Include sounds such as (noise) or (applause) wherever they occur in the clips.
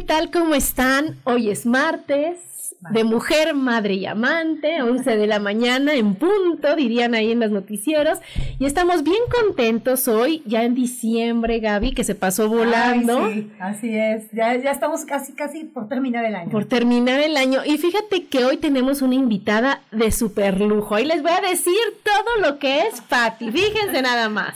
¿Qué tal? ¿Cómo están? Hoy es martes de mujer, madre y amante, 11 de la mañana en punto, dirían ahí en los noticieros. Y estamos bien contentos hoy, ya en diciembre, Gaby, que se pasó volando. sí, así es. Ya, ya estamos casi, casi por terminar el año. Por terminar el año. Y fíjate que hoy tenemos una invitada de super lujo. Ahí les voy a decir todo lo que es Patti. Fíjense nada más.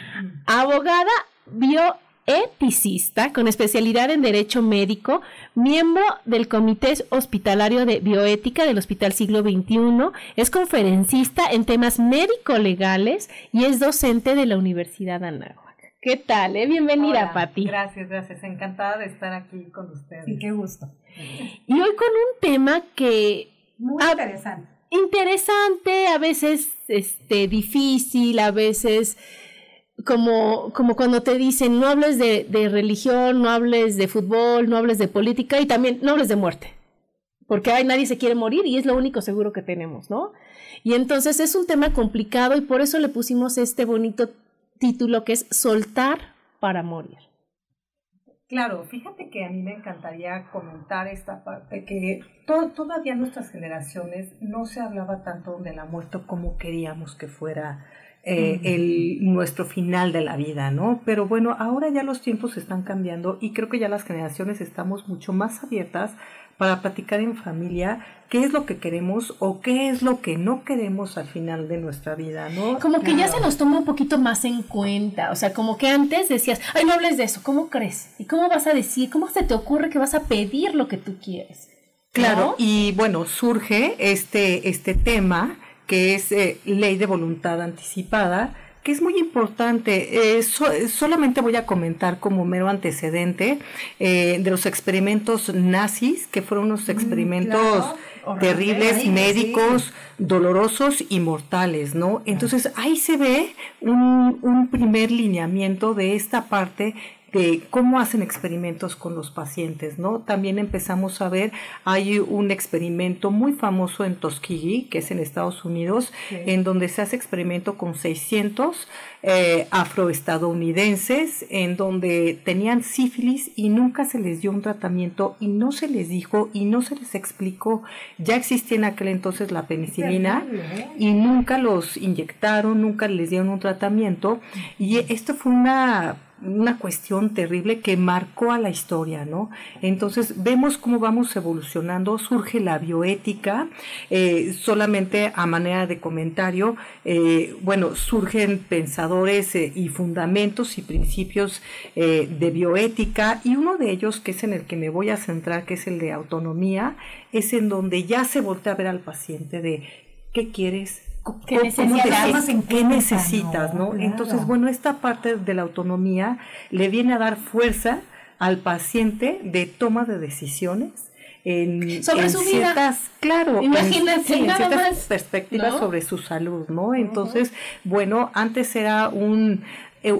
(laughs) Abogada bio eticista con especialidad en Derecho Médico, miembro del Comité Hospitalario de Bioética del Hospital Siglo XXI, es conferencista en temas médico-legales y es docente de la Universidad Anáhuac. ¿Qué tal? Eh? Bienvenida, Hola, Pati. Gracias, gracias. Encantada de estar aquí con ustedes. Sí, qué gusto. Y hoy con un tema que... Muy a- interesante. interesante, a veces este, difícil, a veces como, como cuando te dicen no hables de, de religión, no hables de fútbol, no hables de política y también no hables de muerte. Porque ay, nadie se quiere morir y es lo único seguro que tenemos, ¿no? Y entonces es un tema complicado y por eso le pusimos este bonito título que es Soltar para morir. Claro, fíjate que a mí me encantaría comentar esta parte que to- todavía nuestras generaciones no se hablaba tanto de la muerte como queríamos que fuera eh, el, nuestro final de la vida, ¿no? Pero bueno, ahora ya los tiempos están cambiando y creo que ya las generaciones estamos mucho más abiertas para platicar en familia qué es lo que queremos o qué es lo que no queremos al final de nuestra vida, ¿no? Como que ya se nos toma un poquito más en cuenta, o sea, como que antes decías, ay, no hables de eso, ¿cómo crees? ¿Y cómo vas a decir? ¿Cómo se te ocurre que vas a pedir lo que tú quieres? Claro, ¿No? y bueno, surge este, este tema que es eh, ley de voluntad anticipada, que es muy importante. Eh, so- solamente voy a comentar como mero antecedente eh, de los experimentos nazis, que fueron unos experimentos claro. terribles, médicos, dolorosos y mortales, ¿no? Entonces ahí se ve un, un primer lineamiento de esta parte de cómo hacen experimentos con los pacientes, ¿no? También empezamos a ver, hay un experimento muy famoso en Tuskegee, que es en Estados Unidos, en donde se hace experimento con 600 eh, afroestadounidenses, en donde tenían sífilis y nunca se les dio un tratamiento y no se les dijo y no se les explicó, ya existía en aquel entonces la penicilina y nunca los inyectaron, nunca les dieron un tratamiento. Y esto fue una una cuestión terrible que marcó a la historia, ¿no? Entonces vemos cómo vamos evolucionando, surge la bioética, eh, solamente a manera de comentario, eh, bueno, surgen pensadores eh, y fundamentos y principios de bioética y uno de ellos, que es en el que me voy a centrar, que es el de autonomía, es en donde ya se voltea a ver al paciente de qué quieres, ¿Qué ¿Cómo necesitas? te Más sientes? en ¿Qué cuenta, necesitas? ¿no? Entonces, bueno, esta parte de la autonomía le viene a dar fuerza al paciente de toma de decisiones. En, Sobre en su vida. ciertas, claro, en- Imagínate, ciertas más, perspectivas ¿no? sobre su salud, ¿no? Entonces, bueno, antes era un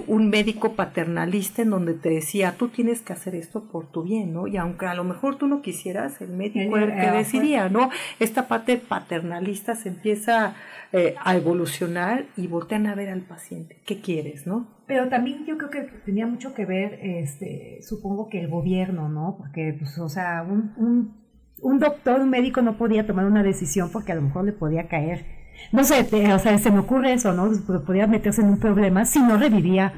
un médico paternalista en donde te decía, tú tienes que hacer esto por tu bien, ¿no? Y aunque a lo mejor tú no quisieras, el médico era el que Eh, eh, decidía, ¿no? Esta parte paternalista se empieza eh, a evolucionar y voltean a ver al paciente, ¿qué quieres, no? Pero también yo creo que tenía mucho que ver, este, supongo que el gobierno, ¿no? Porque, pues, o sea, un, un, un doctor, un médico no podía tomar una decisión porque a lo mejor le podía caer. No sé, te- o sea, se me ocurre eso, ¿no? Podía meterse en un problema si no revivía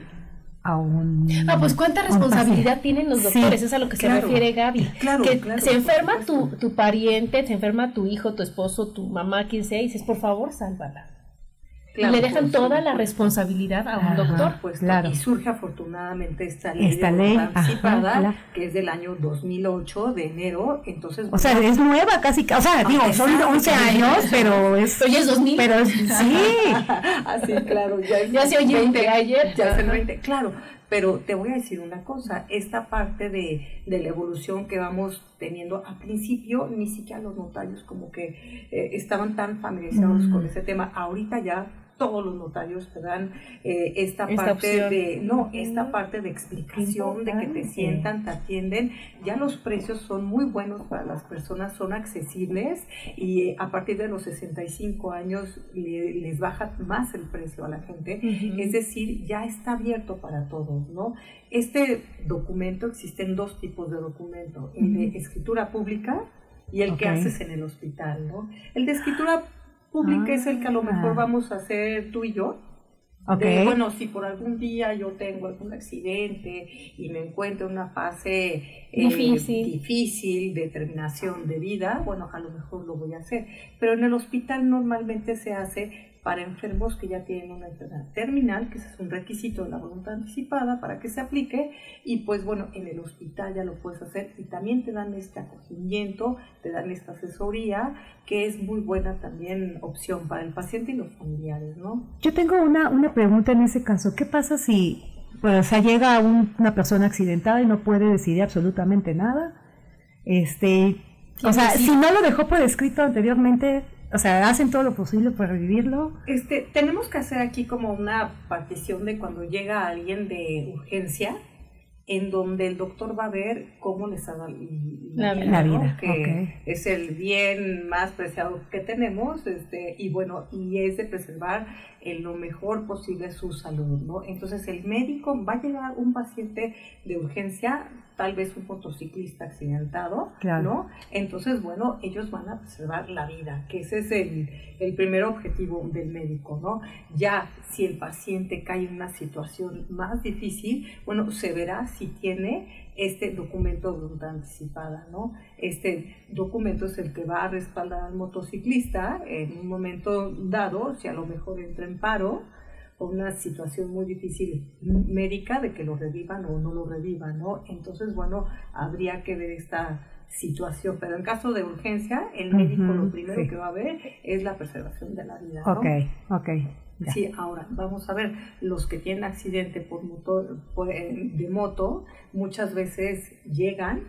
a un... Ah, pues cuánta responsabilidad tienen los doctores, es a lo que se refiere Gaby. Claro, que claro, se enferma tu, tu pariente, se enferma tu hijo, tu esposo, tu mamá, quien sea, y dices, por favor, sálvala. Claro, y le dejan toda la responsabilidad a un Ajá. doctor. Pues, Claro. Y surge afortunadamente esta ley, Esta de ley, voluntad ajá, anticipada, claro. que es del año 2008, de enero. Entonces, O sea, es nueva casi, o sea, digo, son exacto. 11 años, pero es... Oye, es 2000. Pero es- sí, (laughs) Así, claro, ya, es Ya se oye 20, de ayer. Ya es el Ajá. 20, claro. Pero te voy a decir una cosa, esta parte de, de la evolución que vamos teniendo, al principio ni siquiera los notarios como que eh, estaban tan familiarizados Mm. con ese tema, ahorita ya todos los notarios te dan eh, esta, Esta parte opción. de, no, esta parte de explicación, de que te sientan, te atienden, ya los precios son muy buenos para las personas, son accesibles y eh, a partir de los 65 años le- les baja más el precio a la gente. Ujú. Es decir, ya está abierto para todos, ¿no? Este documento, existen dos tipos de documento, el de escritura pública y el que Ok. haces en el hospital, ¿no? El de escritura pública es el que a lo Ah. mejor vamos a hacer tú y yo, ok. de, bueno, si por algún día yo tengo algún accidente y me encuentro en una fase eh, Difícil. difícil de terminación de vida, bueno, a lo mejor lo voy a hacer. Pero en el hospital normalmente se hace para enfermos que ya tienen una enfermedad terminal, que ese es un requisito de la voluntad anticipada para que se aplique, y pues bueno, en el hospital ya lo puedes hacer y también te dan este acogimiento, te dan esta asesoría, que es muy buena también opción para el paciente y los familiares, ¿no? Yo tengo una, una pregunta en ese caso. ¿Qué pasa si pues, o sea, llega un- una persona accidentada y no puede decidir absolutamente nada? Este, o sea, si no lo dejó por escrito anteriormente, o sea, hacen todo lo posible para revivirlo. Este, tenemos que hacer aquí como una partición de cuando llega alguien de urgencia, en donde el doctor va a ver cómo les ha dado La vida, La que es el bien más preciado que tenemos, este, y bueno, y es de preservar en lo mejor posible su salud, ¿no? Entonces el médico va a llegar un paciente de urgencia, tal vez un motociclista accidentado, Claro. ¿no? Entonces, bueno, ellos van a preservar la vida, que ese es el, el primer objetivo del médico, ¿no? Ya si el paciente cae en una situación más difícil, bueno, se verá si tiene este documento de voluntad anticipada, ¿no? Este documento es el que va a respaldar al motociclista en un momento dado, si a lo mejor entra en paro, o una situación muy difícil médica de que lo revivan o no lo revivan, ¿no? Entonces, bueno, habría que ver esta situación, pero en caso de urgencia, el médico lo primero sí. que va a ver es la preservación de la vida, ¿no? Ok, ok. ya. Sí, ahora vamos a ver, los que tienen accidente por motor, por, eh, de moto, muchas veces llegan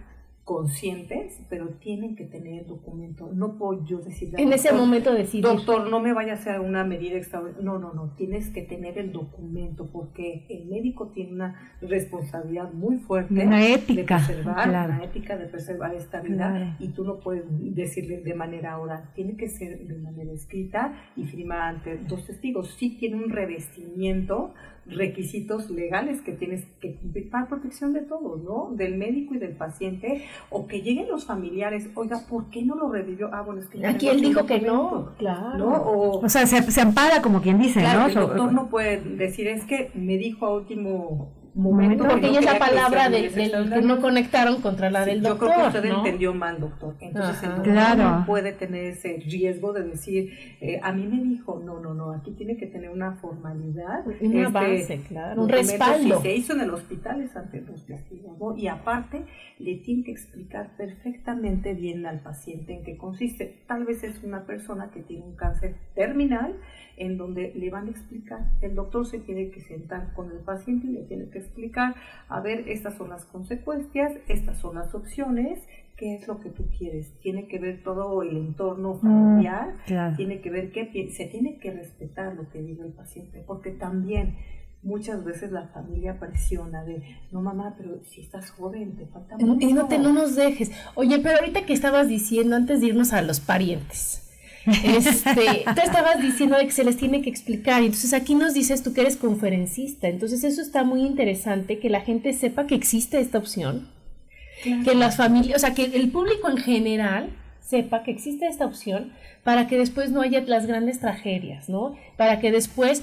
conscientes, pero tienen que tener el documento. No puedo yo decirle En ese momento decidir. Doctor, no me vaya a hacer una medida extraordinaria. No, no, no, tienes que tener el documento porque el médico tiene una responsabilidad muy fuerte Una de ética, preservar, claro. una ética de preservar esta vida Claro. y tú no puedes decirle de manera oral, tiene que ser de manera escrita y firmada ante dos testigos. Sí tiene un revestimiento, requisitos legales que tienes que cumplir para protección de todos, ¿no? Del médico y del paciente, o que lleguen los familiares, oiga, ¿por qué no lo revivió? Ah, bueno, es que Aquí él dijo que no, claro. ¿no? O, O sea, se, se ampara como quien dice, Claro, ¿no? el doctor no puede decir, es que me dijo a último momento. que Porque no ella es la palabra medidas del que no conectaron contra la Sí, del yo doctor. creo que usted ¿no? entendió mal, doctor. Entonces Ajá. el doctor Claro. no puede tener ese riesgo de decir, eh, a mí me dijo, no, no, no, aquí tiene que tener una formalidad. Una este, base, claro, un respaldo. Si se hizo en el hospital es ante los testigos, ¿no? Y aparte, le tiene que explicar perfectamente bien al paciente en qué consiste. Tal vez es una persona que tiene un cáncer terminal en donde le van a explicar, el doctor se tiene que sentar con el paciente y le tiene que explicar, a ver, estas son las consecuencias, estas son las opciones, qué es lo que tú quieres. Tiene que ver todo el entorno familiar, claro. tiene que ver qué se tiene que respetar lo que diga el paciente, porque también muchas veces la familia presiona de, no mamá, pero si estás joven, te falta mucho. Y no, te, no nos dejes. Oye, pero ahorita que estabas diciendo, antes de irnos a los parientes, este, tú estabas diciendo de que se les tiene que explicar. Y entonces aquí nos dices tú que eres conferencista. Entonces eso está muy interesante, que la gente sepa que existe esta opción. Que las familias, o sea, que el público en general sepa que existe esta opción para que después no haya las grandes tragedias, ¿no? Para que después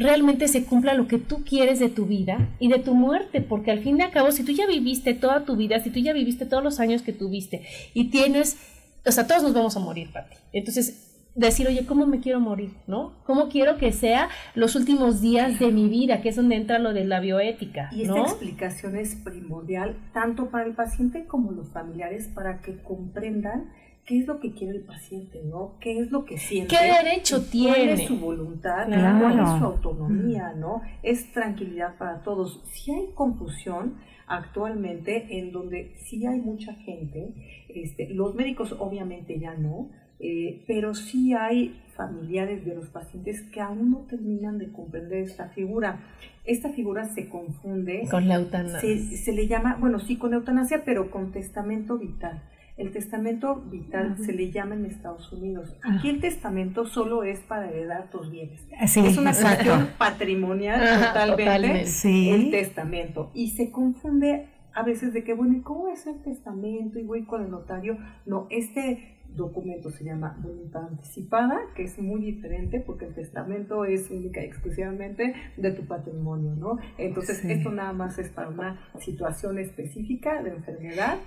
realmente se cumpla lo que tú quieres de tu vida y de tu muerte, porque al fin y al cabo, si tú ya viviste toda tu vida, si tú ya viviste todos los años que tuviste y tienes, o sea, todos nos vamos a morir, Pati. Entonces, decir, oye, ¿cómo me quiero morir? ¿No? ¿Cómo quiero que sea los últimos días de mi vida? Que es donde entra lo de la bioética. Y esta explicación es primordial tanto para el paciente como los familiares para que comprendan qué es lo que quiere el paciente, ¿no? ¿Qué es lo que siente? ¿Qué derecho tiene? ¿Cuál es su voluntad? ¿Cuál es su autonomía, no? Es tranquilidad para todos. Si hay confusión actualmente en donde sí hay mucha gente, este, los médicos obviamente ya no, eh, pero sí hay familiares de los pacientes que aún no terminan de comprender esta figura. Esta figura se confunde con la eutanasia. Se, se le llama, bueno, sí con eutanasia, pero con testamento vital. El testamento vital se le llama en Estados Unidos. Aquí el testamento solo es para heredar tus bienes. es una cuestión patrimonial totalmente, el testamento. Y se confunde a veces de que, bueno, ¿y cómo es el testamento? Y voy con el notario. No, este documento se llama voluntad anticipada, que es muy diferente porque el testamento es única y exclusivamente de tu patrimonio, ¿no? Entonces, esto nada más es para una situación específica de enfermedad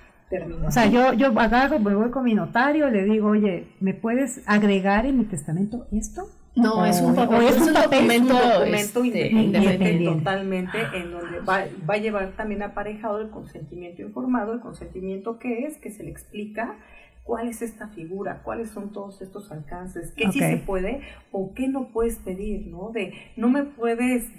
o sea, yo, yo agarro, me voy con mi notario, le digo, oye, ¿me puedes agregar en mi testamento esto? No, es un, papel, es un, documento, documento este, independiente, totalmente, en donde va, va, a llevar también aparejado el consentimiento informado, el consentimiento que es, que se le explica cuál es esta figura, cuáles son todos estos alcances, qué sí se puede o qué no puedes pedir, ¿no? De no me puedes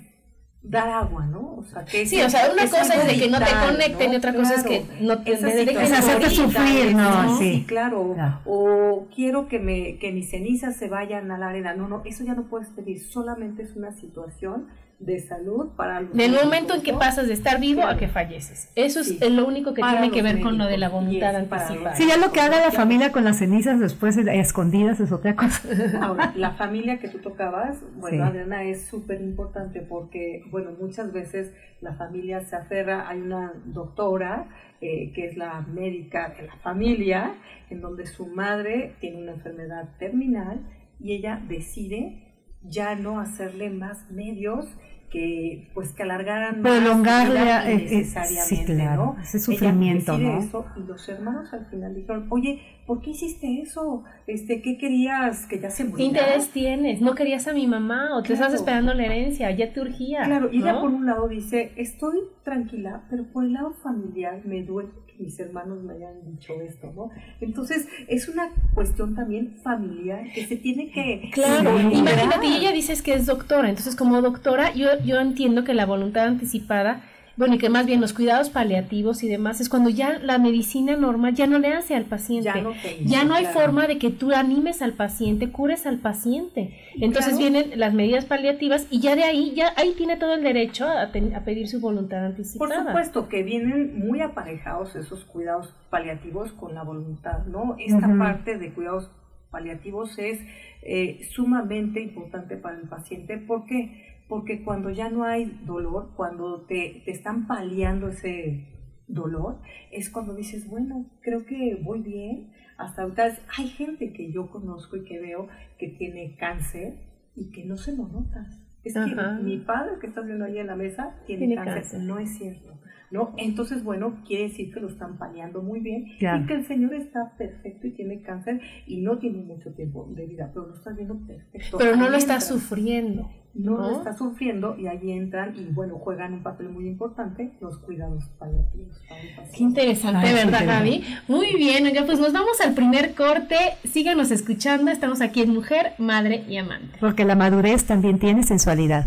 dar agua, ¿no? O sea, que sí, o sea, una cosa es de que no te conecten y otra cosa es que no te dejen hacerte sufrir, ¿no? Sí, claro. O quiero que me que mis cenizas se vayan a la arena. No, no, eso ya no puedes pedir, solamente es una situación de salud para los Del momento en que pasas de estar vivo a que falleces. Eso es lo único que tiene que ver con lo de la voluntad anticipada. Sí, ya lo que haga la familia con las cenizas después escondidas es otra cosa. (laughs) Ahora, la familia que tú tocabas, bueno, Adriana, es súper importante porque, bueno, muchas veces la familia se aferra, hay una doctora eh, que es la médica de la familia, en donde su madre tiene una enfermedad terminal y ella decide ya no hacerle más medios que pues que alargaran prolongarle más eh, necesariamente, ¿no? Ese sufrimiento, ¿no? Eso, y los hermanos al final dijeron, oye, ¿por qué hiciste eso? Este, ¿qué querías que ya se muriera? ¿Qué interés tienes? ¿No querías a mi mamá o te estás esperando la herencia? Ya te urgía. Claro, y ella por un lado dice, estoy tranquila, pero por el lado familiar me duele mis hermanos me hayan dicho esto, ¿no? Entonces, es una cuestión también familiar que se tiene que... Claro, imagínate, y ella dices que es doctora, entonces como doctora yo, yo entiendo que la voluntad anticipada bueno, y que más bien los cuidados paliativos y demás es cuando ya la medicina normal ya no le hace al paciente. Ya no, hay forma de que tú animes al paciente, cures al paciente. Entonces vienen las medidas paliativas y ya de ahí, ya ahí tiene todo el derecho a, pedir su voluntad anticipada. Por supuesto que vienen muy aparejados esos cuidados paliativos con la voluntad, ¿no? Esta parte de cuidados paliativos es eh, sumamente importante para el paciente. ¿Por qué? Porque cuando ya no hay dolor, cuando te, te están paliando ese dolor, es cuando dices, bueno, creo que voy bien. Hasta ahorita hay gente que yo conozco y que veo que tiene cáncer y que no se lo notas. Es que mi padre que está viendo ahí en la mesa tiene, cáncer. No es cierto. ¿No? Entonces, bueno, quiere decir que lo están paliando muy bien y que el señor está perfecto y tiene cáncer y no tiene mucho tiempo de vida, pero lo está viendo perfecto. Pero no lo está sufriendo. No, lo está sufriendo y ahí entran y bueno, juegan un papel muy importante los cuidados paliativos. Qué interesante, ¿verdad, Gaby? Muy bien, ya pues nos vamos al primer corte. Síganos escuchando, estamos aquí en Mujer, Madre y Amante. Porque la madurez también tiene sensualidad.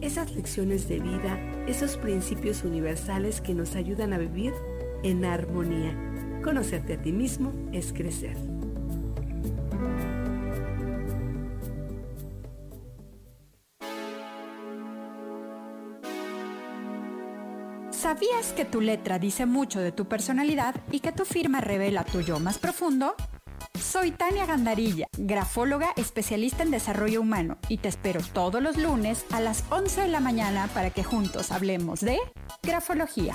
esas lecciones de vida, esos principios universales que nos ayudan a vivir en armonía. Conocerte a ti mismo es crecer. ¿Sabías que tu letra dice mucho de tu personalidad y que tu firma revela tu yo más profundo? Soy Tania Gandarilla, grafóloga especialista en desarrollo humano y te espero todos los lunes a las 11 de la mañana para que juntos hablemos de grafología.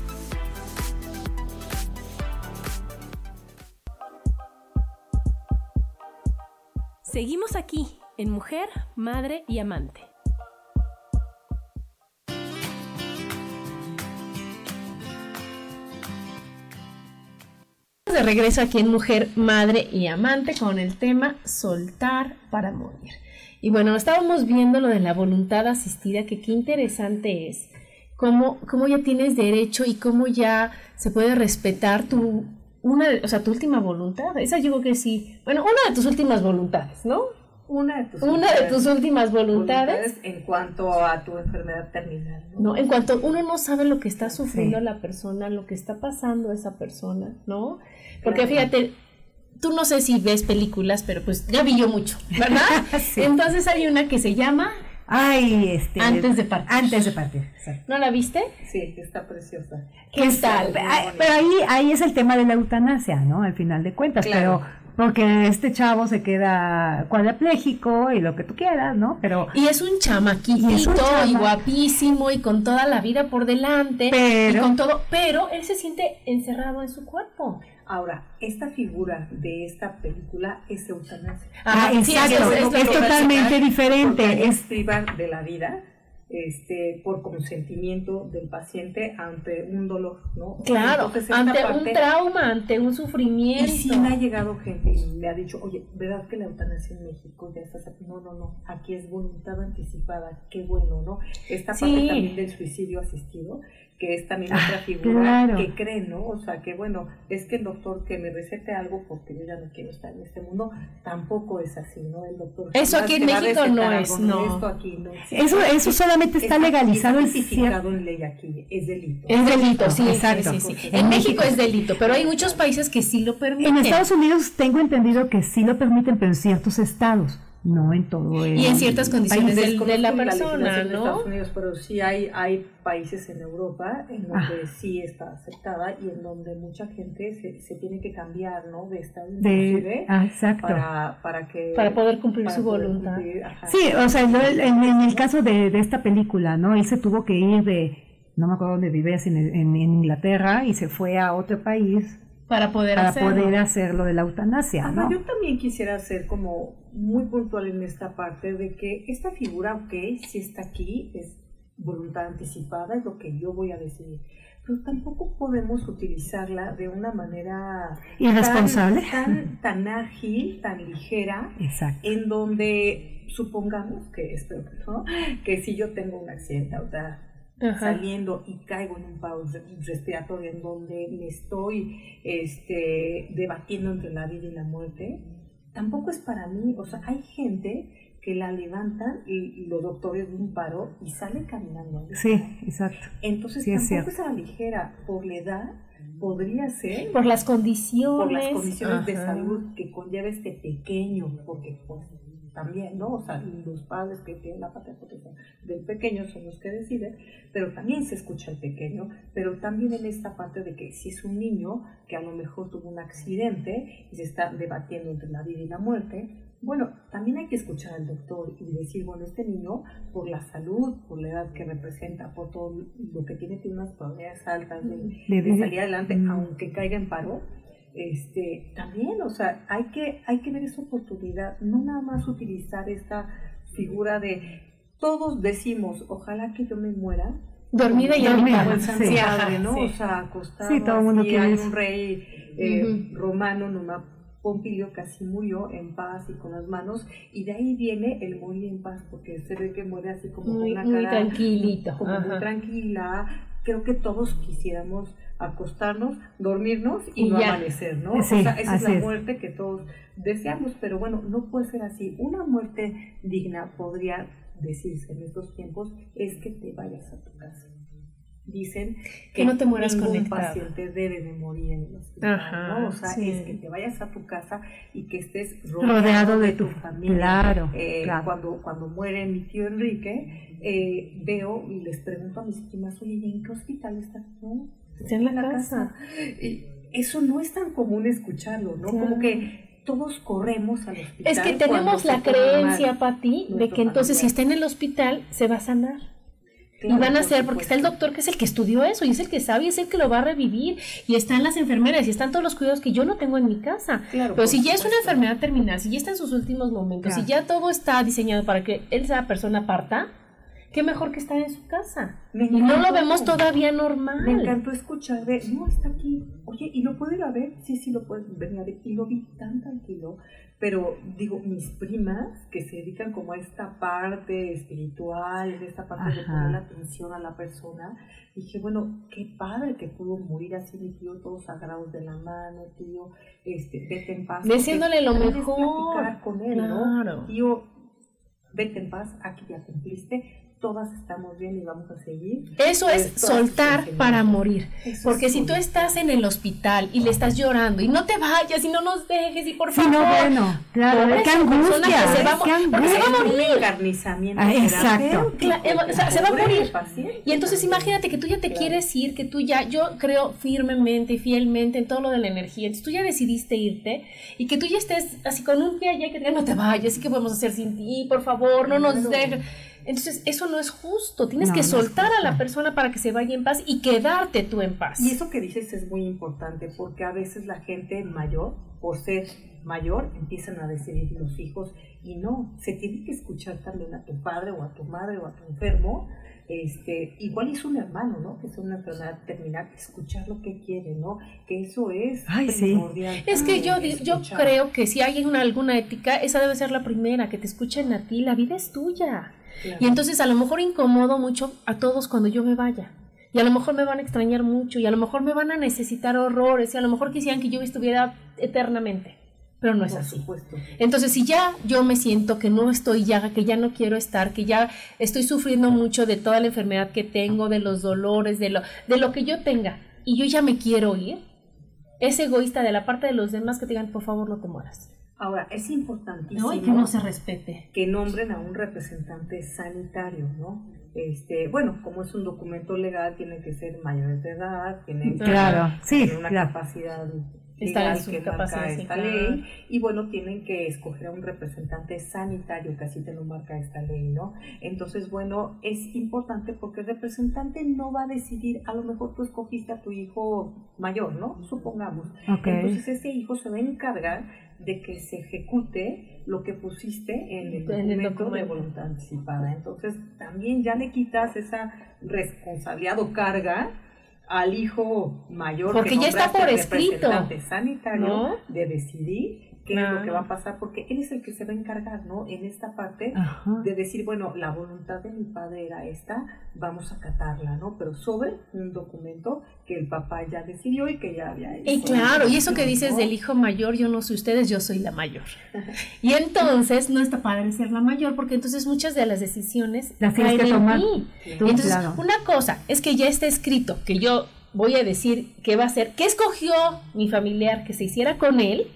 Seguimos aquí en Mujer, Madre y Amante. de regreso aquí en Mujer, Madre y Amante con el tema Soltar para morir. Y bueno, estábamos viendo lo de la voluntad asistida, que qué interesante es, cómo, cómo ya tienes derecho y cómo ya se puede respetar tu, una, o sea, tu última voluntad. Esa yo creo que sí, bueno, una de tus últimas voluntades, ¿no? Una de tus, una de tus últimas voluntades. En cuanto a tu enfermedad terminal. ¿no? en cuanto uno no sabe lo que está sufriendo la persona, lo que está pasando a esa persona, ¿no? Porque fíjate, tú no sé si ves películas, pero pues ya vi yo mucho, ¿verdad? (laughs) Entonces hay una que se llama Ay, este. Antes de partir. Antes de partir. ¿No la viste? Sí, está preciosa. ¿Qué tal? Pero ahí, ahí es el tema de la eutanasia, ¿no? Al final de cuentas. Pero porque este chavo se queda cuadrapléjico y lo que tú quieras, ¿no? Pero y es un chamaquitito y, guapísimo y con toda la vida por delante pero, y con todo, pero él se siente encerrado en su cuerpo. Ahora, esta figura de esta película es eutanasia. Ah, exacto, es, totalmente diferente. Es privar de la vida este, por consentimiento del paciente ante un dolor, ¿no? Claro, ante un trauma, ante un sufrimiento. Y sí me ha llegado gente y me ha dicho, oye, ¿verdad que la eutanasia en México ya está? No, no, no, aquí es voluntad anticipada, qué bueno, ¿no? Esta parte también del suicidio asistido, que es también otra ah, figura que cree, ¿no? O sea, que bueno, es que el doctor que me recete algo porque yo ya no quiero estar en este mundo, tampoco es así, ¿no? El doctor Eso aquí en México no es, no. Esto aquí no eso, eso solamente está, legalizado. en ley aquí, es delito. Es delito, sí, exacto. Sí, sí, En México es delito, pero hay muchos países que sí lo permiten. En Estados Unidos tengo entendido que sí lo permiten, pero en ciertos estados no en todo el, y en ciertas condiciones de, de, la persona, ¿no? Estados Unidos, pero sí hay, hay países en Europa en donde sí está aceptada y en donde mucha gente se, se tiene que cambiar, ¿no? De estado de, ah, exacto. Para, para, que para poder cumplir su voluntad. sí, o sea, en, en, el caso de, de esta película, ¿no? Él se tuvo que ir de no me acuerdo dónde vive, en, en, Inglaterra y se fue a otro país para poder para hacerlo. poder hacer lo de la eutanasia, ¿no? yo también quisiera ser como muy puntual en esta parte de que esta figura, ok, si está aquí, es voluntad anticipada, es lo que yo voy a decidir. Pero tampoco podemos utilizarla de una manera Irresponsable. tan, tan, tan ágil, tan ligera, Exacto. en donde supongamos que espero que no, que si yo tengo un accidente ahorita Ajá. saliendo y caigo en un paro re- respiratorio en donde me estoy este, debatiendo entre la vida y la muerte, tampoco es para mí, o sea, hay gente que la levantan y, y los doctores de un paro y sale caminando. Sí, exacto. Entonces Sí, es tampoco es a la ligera, por la edad podría ser Por las condiciones. por las condiciones de salud que conlleva este pequeño, porque pues también, ¿no? O sea, los padres que tienen la potestad del pequeño son los que deciden, pero también se escucha al pequeño, pero también en esta parte de que si es un niño que a lo mejor tuvo un accidente y se está debatiendo entre la vida y la muerte, bueno, también hay que escuchar al doctor y decir, bueno, este niño, por la salud, por la edad que representa, por todo lo que tiene, tiene unas probabilidades altas de, De- de salir adelante, Mm. aunque caiga en paro, este, también, o sea, hay que, hay que ver esa oportunidad, no nada más utilizar esta figura de todos decimos, ojalá que yo me muera. Dormida y Dormida, Sí, ¿no? sí. O sea, acostado Sí, todo el mundo así, quiere hay un rey eh, Ujú. romano, nomás Pompilio casi murió en paz y con las manos, y de ahí viene el morir en paz, porque se ve que muere así como Muy, con una muy cara tranquilito. como muy tranquila. Creo que todos quisiéramos acostarnos, dormirnos y, Y no ya. amanecer, ¿no? Sí, o sea, esa es la es. muerte que todos deseamos, pero bueno, no puede ser así. Una muerte digna podría decirse en estos tiempos es que te vayas a tu casa. Dicen Que no te mueras ningún conectado. paciente debe de morir en el hospital, Ajá, ¿no? O sea, sí. es que te vayas a tu casa y que estés Rodeado de tu- familia. claro, Eh, claro. Cuando, cuando muere mi tío Enrique, eh, veo y les pregunto a mis primas, oye, ¿y en qué hospital está? No, Está en la casa. Y eso no es tan común escucharlo, ¿no? Claro. Como que todos corremos al hospital. Es que tenemos la creencia. Pati, de que entonces si está en el hospital se va a sanar. Claro, y van a por hacer, porque está el doctor que es el que estudió eso y es el que sabe y es el que lo va a revivir. Y están las enfermeras y están todos los cuidados que yo no tengo en mi casa. Claro, Pero si ya es una enfermedad terminal, si ya está en sus últimos momentos, Claro. si ya todo está diseñado para que esa persona parta, qué mejor que estar en su casa. Y no lo vemos todavía normal. Me encantó escuchar de, no, está aquí. Oye, ¿y lo puedo ir a ver? Sí, sí, lo puedes venir a ver. Y lo vi tan tranquilo. Pero digo, mis primas que se dedican como a esta parte espiritual, esta parte de poner la atención a la persona, dije, bueno, qué padre que pudo morir así mi tío, todos sagrados de la mano, tío, este, vete en paz. Diciéndole lo mejor. con él, Claro. ¿no? Tío, vete en paz, aquí ya cumpliste, todas estamos bien y vamos a seguir. Eso es soltar para morir. Eso Porque si tú soltar. estás en el hospital y le estás llorando y no te vayas y no nos dejes y por Sí, favor. no, bueno, claro, Pobre qué angustia, que se va a qué porque se va a angustia. morir. encarnizamiento Ah, exacto. terapéutico, Cla- o sea, se va a morir. Y entonces imagínate que tú ya te Claro. quieres ir, que tú ya, yo creo firmemente y fielmente en todo lo de la energía, entonces tú ya decidiste irte y que tú ya estés así con un pie allá que te digan, no te vayas, ¿y qué podemos hacer sin ti? Por favor, no nos Claro. dejes. Entonces eso no es justo, tienes No, que no soltar a la persona para que se vaya en paz y quedarte tú en paz. Y eso que dices es muy importante porque a veces la gente mayor, por ser mayor, empiezan a decidir los hijos y no, se tiene que escuchar también a tu padre o a tu madre o a tu enfermo. Este, igual es un hermano, ¿no? Que es una enfermedad terminal, escuchar lo que quiere, ¿no? Que eso es Ay, sí. primordial. Es que yo, yo creo que si hay una, alguna ética, esa debe ser la primera, que te escuchen a ti, la vida es tuya. Claro. Y entonces a lo mejor incomodo mucho a todos cuando yo me vaya. Y a lo mejor me van a extrañar mucho, y a lo mejor me van a necesitar horrores, y a lo mejor quisieran que yo estuviera eternamente. Pero no es Por así. supuesto. Entonces, si ya yo me siento que no estoy ya, que ya no quiero estar, que ya estoy sufriendo mucho de toda la enfermedad que tengo, de los dolores, de lo, de lo que yo tenga, y yo ya me quiero ir, es egoísta de la parte de los demás que te digan, por favor, no te mueras. Ahora, es importantísimo ¿no? Y que no se respete. que nombren a un representante sanitario, ¿no? Este, bueno, como es un documento legal, tiene que ser mayor de edad, tiene que Claro, sí, tener una claro. capacidad legal que marca esta ley y bueno, tienen que escoger a un representante sanitario que así te lo marca esta ley, ¿no? Entonces, bueno, es importante porque el representante no va a decidir, a lo mejor tú escogiste a tu hijo mayor, ¿no? Supongamos. Entonces ese hijo se va a encargar de que se ejecute lo que pusiste en el, documento, de voluntad anticipada. Entonces, también ya le quitas esa responsabilidad o carga al hijo mayor porque ya está por escrito sanitario de decidir qué es lo que va a pasar, porque él es el que se va a encargar, ¿no? En esta parte de decir, bueno, la voluntad de mi padre era esta, vamos a acatarla, ¿no? Pero sobre un documento que el papá ya decidió y que ya había hecho. Y claro, y eso que dices del hijo mayor, yo no soy ustedes, yo soy la mayor. (laughs) y entonces no está padre ser la mayor, porque entonces muchas de las decisiones las tienes que tomar. Entonces, una cosa es que ya está escrito, que yo voy a decir qué va a ser, qué escogió mi familiar que se hiciera con él,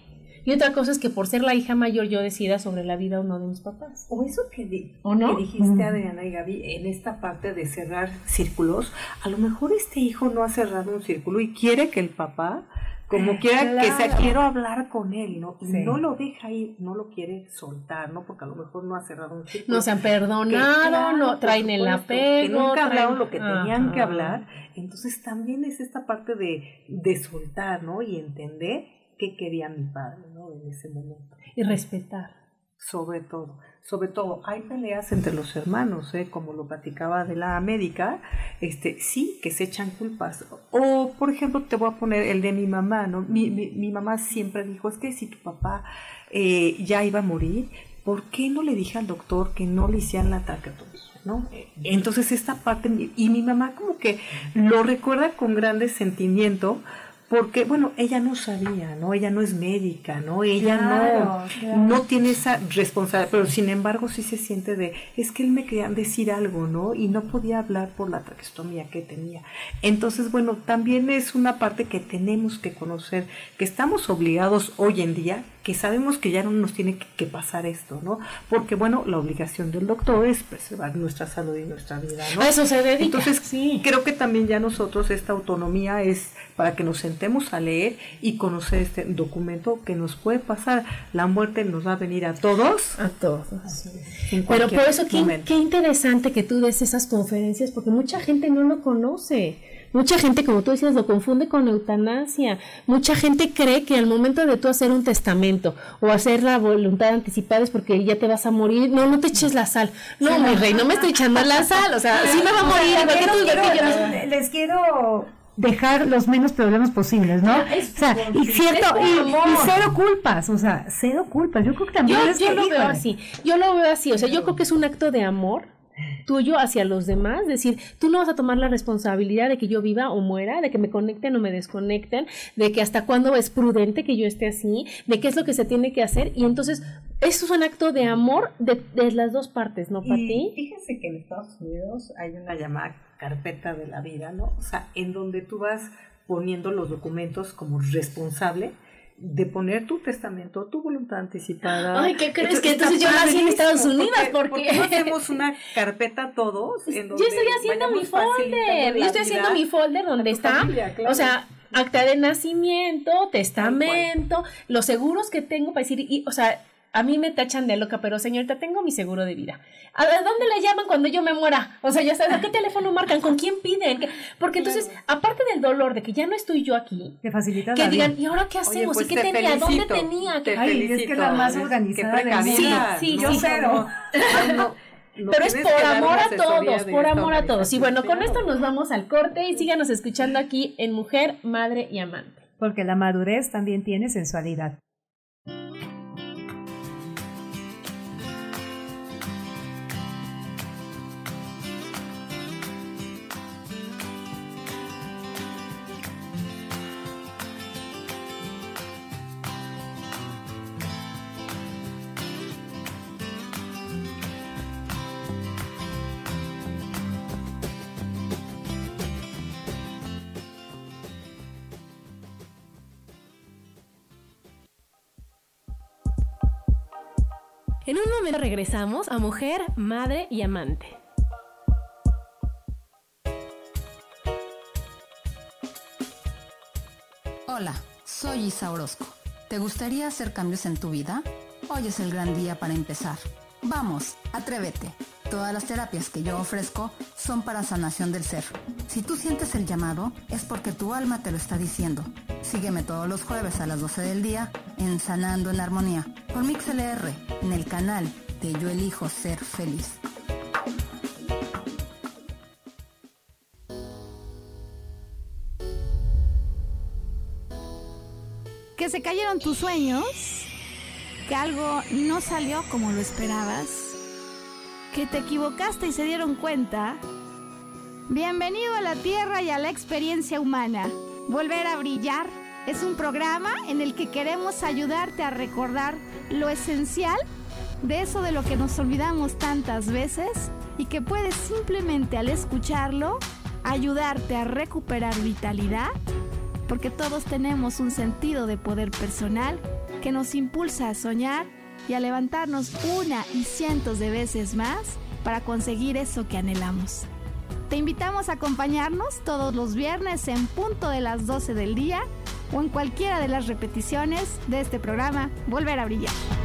y otra cosa es que por ser la hija mayor yo decida sobre la vida o no de mis papás. O eso que, dijiste, Adriana y Gaby, en esta parte de cerrar círculos, a lo mejor este hijo no ha cerrado un círculo y quiere que el papá como quiera que sea, quiero hablar con él, ¿no? Y no lo deja ir, no lo quiere soltar, ¿no? Porque a lo mejor no ha cerrado un círculo. No se han perdonado, no traen el apego. Que nunca hablaron lo que tenían que hablar. Entonces también es esta parte de, de soltar, ¿no? Y entender qué quería mi padre ¿no? en ese momento. Y respetar. Sobre todo, sobre todo, hay peleas entre los hermanos, ¿eh? como lo platicaba de la médica, este, sí, que se echan culpas. O, por ejemplo, te voy a poner el de mi mamá, ¿no? Mi, mi, mamá siempre dijo, es que si tu papá eh, ya iba a morir, ¿por qué no le dije al doctor que no le hicieran la traqueotomía? ¿no? Entonces esta parte, y mi mamá como que lo recuerda con grande sentimiento, porque bueno, ella no sabía, ¿no? Ella no es médica, ¿no? Ella no, no tiene esa responsabilidad, pero sin embargo sí se siente de, es que él me quería decir algo, ¿no? Y no podía hablar por la traqueostomía que tenía. Entonces, bueno, también es una parte que tenemos que conocer, que estamos obligados hoy en día, que sabemos que ya no nos tiene que, pasar esto, ¿no? Porque, bueno, la obligación del doctor es preservar nuestra salud y nuestra vida, ¿no? eso se dedica. Entonces, sí. creo que también ya nosotros esta autonomía es para que nos sentemos a leer y conocer este documento que nos puede pasar. La muerte nos va a venir a todos. A todos. Pero por eso, qué, qué interesante que tú des esas conferencias, porque mucha gente no lo conoce. Mucha gente, como tú decías, lo confunde con eutanasia. Mucha gente cree que al momento de tú hacer un testamento o hacer la voluntad anticipada es porque ya te vas a morir. No, no te eches la sal. No, mi rey, no me estoy echando la sal. O sea, (laughs) sí me va a morir. les quiero dejar los menos problemas posibles, ¿no? o sea, y cierto, y, cero culpas, o sea, cero culpas. Yo creo que también yo, yo lo veo así. Yo lo veo así, o sea, yo creo que es un acto de amor tuyo hacia los demás, decir, tú no vas a tomar la responsabilidad de que yo viva o muera, de que me conecten o me desconecten, de que hasta cuándo es prudente que yo esté así, de qué es lo que se tiene que hacer y entonces eso es un acto de amor de, las dos partes, ¿no, Pati? Fíjense que en Estados Unidos hay una llamada carpeta de la vida, ¿no? O sea, en donde tú vas poniendo los documentos como responsable de poner tu testamento, tu voluntad anticipada. Ay, ¿qué crees? que entonces yo nací en Estados Unidos, porque, porque no hacemos una carpeta todos. En donde yo estoy haciendo mi folder, yo estoy haciendo mi folder donde está, o sea, acta de nacimiento, testamento, los seguros que tengo para decir, y, o sea, a mí me tachan de loca, pero señorita, tengo mi seguro de vida. ¿A dónde le llaman cuando yo me muera? O sea, ya sabes, ¿a qué teléfono marcan? ¿Con quién piden? Porque entonces, aparte del dolor de que ya no estoy yo aquí, te facilita que digan, ¿y ahora qué hacemos? Pues ¿Y qué tenía? ¿Dónde tenía? Ay, es que la más organizada. Sí, sí, yo cero. (laughs) Pero es por amor a todos, por amor a todos. Y bueno, con esto nos vamos al corte y síganos escuchando aquí en Mujer, Madre y Amante. Porque la madurez también tiene sensualidad. En un momento regresamos a mujer, madre y amante. Hola Soy Isa Orozco. ¿Te gustaría hacer cambios en tu vida? Hoy es el gran día para empezar. Vamos, atrévete. Todas las terapias que yo ofrezco son para sanación del ser. Si tú sientes el llamado, es porque tu alma te lo está diciendo. Sígueme todos los jueves a las 12 del día en Sanando en Armonía por MixLR en el canal de Yo Elijo Ser Feliz. Que se cayeron tus sueños, que algo no salió como lo esperabas, que te equivocaste y se dieron cuenta. Bienvenido a la Tierra y a la experiencia humana. Volver a brillar es un programa en el que queremos ayudarte a recordar lo esencial de eso de lo que nos olvidamos tantas veces y que puedes simplemente al escucharlo ayudarte a recuperar vitalidad porque todos tenemos un sentido de poder personal que nos impulsa a soñar y a levantarnos una y cientos de veces más para conseguir eso que anhelamos. Te invitamos a acompañarnos todos los viernes en punto de las 12 del día o en cualquiera de las repeticiones de este programa Volver a Brillar.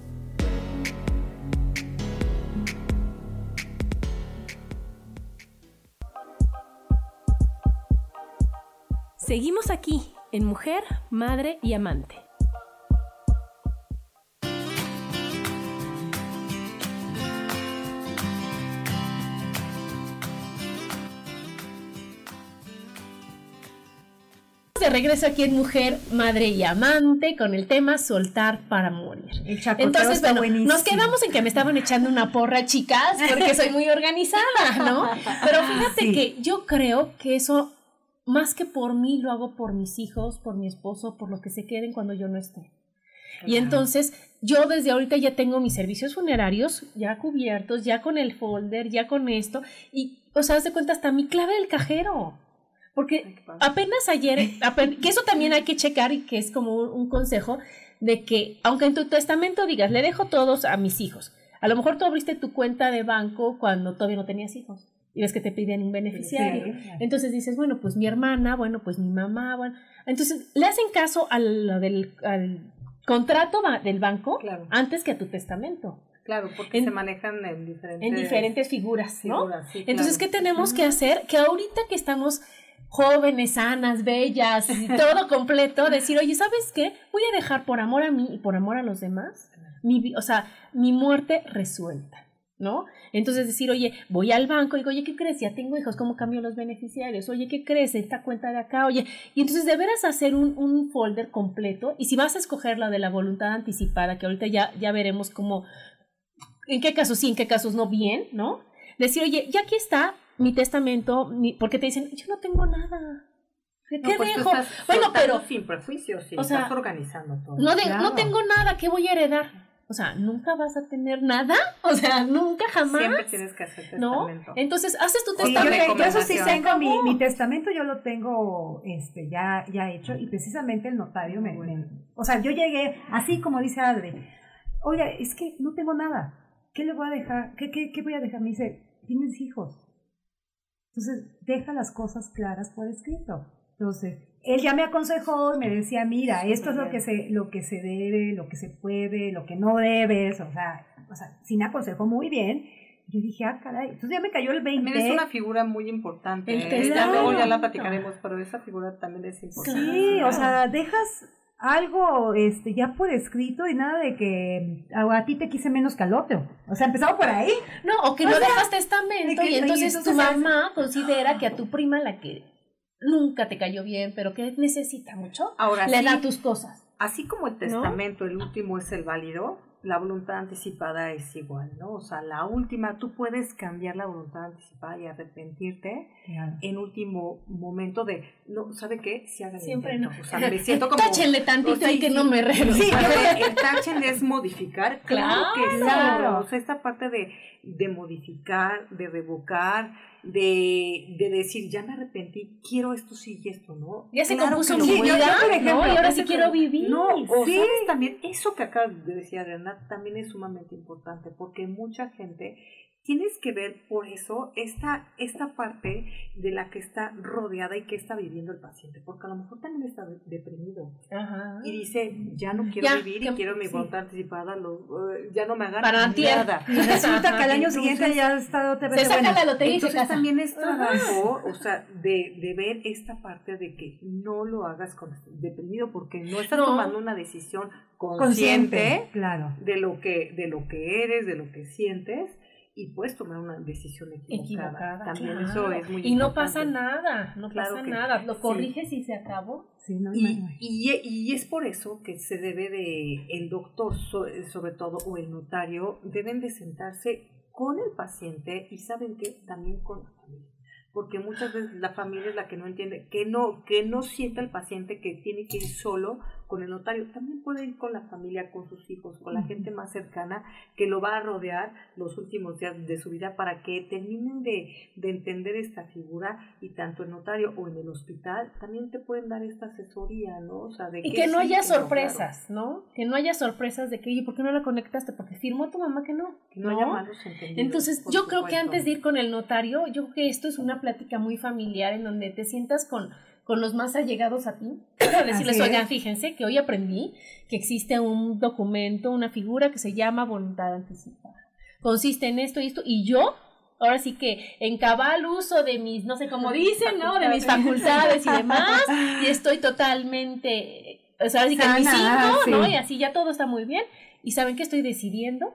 Seguimos aquí en Mujer, Madre y Amante. de regreso aquí en Mujer, Madre y Amante con el tema soltar para morir. El Entonces, está bueno, buenísimo. nos quedamos en que me estaban echando una porra, chicas, porque soy muy organizada, ¿no? (laughs) Pero fíjate Sí. que yo creo que eso, más que por mí, lo hago por mis hijos, por mi esposo, por los que se queden cuando yo no esté. Y entonces yo desde ahorita ya tengo mis servicios funerarios ya cubiertos, ya con el folder, ya con esto. Y, o sea, haz de cuenta hasta mi clave del cajero. Porque apenas ayer, que eso también hay que checar y que es como un, un consejo de que, aunque en tu testamento digas, le dejo todos a mis hijos, a lo mejor tú abriste tu cuenta de banco cuando todavía no tenías hijos y ves que te piden un beneficiario. Sí, claro. Entonces dices, bueno, pues mi hermana, bueno, pues mi mamá, bueno. Entonces le hacen caso al, lo del, al contrato del banco Claro. antes que a tu testamento. Claro, porque En- se manejan en diferentes, En diferentes figuras, ¿no? figuras, sí, Entonces, claro. ¿qué tenemos que hacer? Que ahorita que estamos jóvenes, sanas, bellas, y (laughs) todo completo, decir, oye, ¿sabes qué? Voy a dejar por amor a mí y por amor a los demás, mi, o sea, mi muerte resuelta, ¿no? Entonces decir, oye, voy al banco y digo, oye, ¿qué crees? Ya tengo hijos, ¿cómo cambio los beneficiarios? Oye, ¿qué crees? Esta cuenta de acá, oye. Y entonces de veras hacer un, un folder completo y si vas a escoger la de la voluntad anticipada, que ahorita ya, ya veremos cómo, en qué casos sí, en qué casos no, bien, ¿no? Decir, oye, ya aquí está mi testamento, mi- porque te dicen, yo no tengo nada. ¿Qué No, pues dejo? estás Bueno, pero sin prejuicios, sí, o sea, estás organizando todo. no, de- no tengo nada, ¿qué voy a heredar? O sea, nunca vas a tener nada, (laughs) o sea, nunca jamás. Siempre tienes que hacer ¿No? testamento. Entonces, haces tu Sí, Sí, yo, testamento. te- yo eso sí tengo, mi, mi testamento yo lo tengo este, ya, ya hecho y precisamente el notario me, me- O sea, yo llegué, así como dice Adri, oye, es que no tengo nada, ¿qué le voy a dejar? ¿Qué, qué, qué voy a dejar? Me dice, tienes hijos. Entonces, deja las cosas claras por escrito. Entonces, él ya me aconsejó y me decía, mira, esto es lo que se, lo que se debe, lo que se puede, lo que no debes, o sea, o sea, sí me aconsejó muy bien. Yo dije, ah, caray, entonces ya me cayó el 20. También es una figura muy importante. El ¿eh? Ya testamento. luego ya la platicaremos, pero esa figura también es importante. Sí, o sea, dejas algo este ya por escrito y nada de que a, a ti te quise menos que al otro. O sea, empezamos por ahí. No, o que O no sea, dejas testamento de que- y entonces, y entonces tu es- mamá considera que a tu prima, la que nunca te cayó bien, pero que necesita mucho, Ahora le sí, da tus cosas. así como el testamento, el último es el válido, la voluntad anticipada es igual, ¿no? O sea, la última, tú puedes cambiar la voluntad anticipada y arrepentirte en último momento de, no, ¿sabe qué? Si haga el Siempre intento. no. O sea, me (laughs) siento como... Táchenle tantito Sí, ahí que sí. no me. Sí, el, (laughs) el tachen es modificar. Claro, que sí. Claro. O sea, esta parte de, de modificar, de revocar, de, de decir, ya me arrepentí, quiero esto sí y esto no. Ya se Claro compuso mi puedes- vida, yo, por ejemplo, ¿no? Y ahora sí quiero vivir. no, o Sí. sabes también, eso que acabas de decir, Adriana, también es sumamente importante, porque mucha gente tienes que ver por eso esta, esta parte de la que está rodeada y que está viviendo el paciente, porque a lo mejor también está de- deprimido Ajá. y dice, ya no quiero Ya, vivir y que- quiero mi sí. voluntad anticipada, lo- eh, ya no me hagan Para nada. Y (laughs) resulta que al año Entonces, siguiente ya ha estado otra vez Se saca la lotería Entonces casa. también es trabajo, o sea, de, de ver esta parte de que no lo hagas con, deprimido porque no estás No. tomando una decisión consciente, Consciente, claro. de lo que de lo que eres, de lo que sientes y puedes tomar una decisión equivocada. Equivocada. También claro. eso es muy Y no importante. pasa nada, no Claro pasa que nada. Lo sí. corriges y se acabó. Sí, no, Y, no, no. y, y es por eso que se debe de, el doctor so- sobre todo o el notario deben de sentarse con el paciente y saben que también con la familia. Porque muchas veces la familia es la que no entiende, que no, que no sienta el paciente que tiene que ir solo con el notario. También puede ir con la familia, con sus hijos, con la gente más cercana que lo va a rodear los últimos días de su vida para que terminen de, de entender esta figura y tanto el notario o en el hospital también te pueden dar esta asesoría, ¿no? O sea, de Y que no sí, haya no, sorpresas, ¿no? Que no haya sorpresas de que, oye, ¿por qué no la conectaste? Porque firmó tu mamá que no. que no, haya malos entendidos. Entonces, yo creo que antes de ir con el notario, yo creo que esto es una plática muy familiar en donde te sientas con, con los más allegados a ti, a decirles, Así es. oigan, fíjense que hoy aprendí que existe un documento, una figura que se llama voluntad anticipada. Consiste en esto y esto, y yo, ahora sí que en cabal uso de mis, no sé cómo (laughs) dicen, ¿no? De mis facultades y demás, y (laughs) estoy totalmente, o sea, ahora sí que en mis cinco, ¿no? Y así ya todo está muy bien. ¿Y saben qué estoy decidiendo?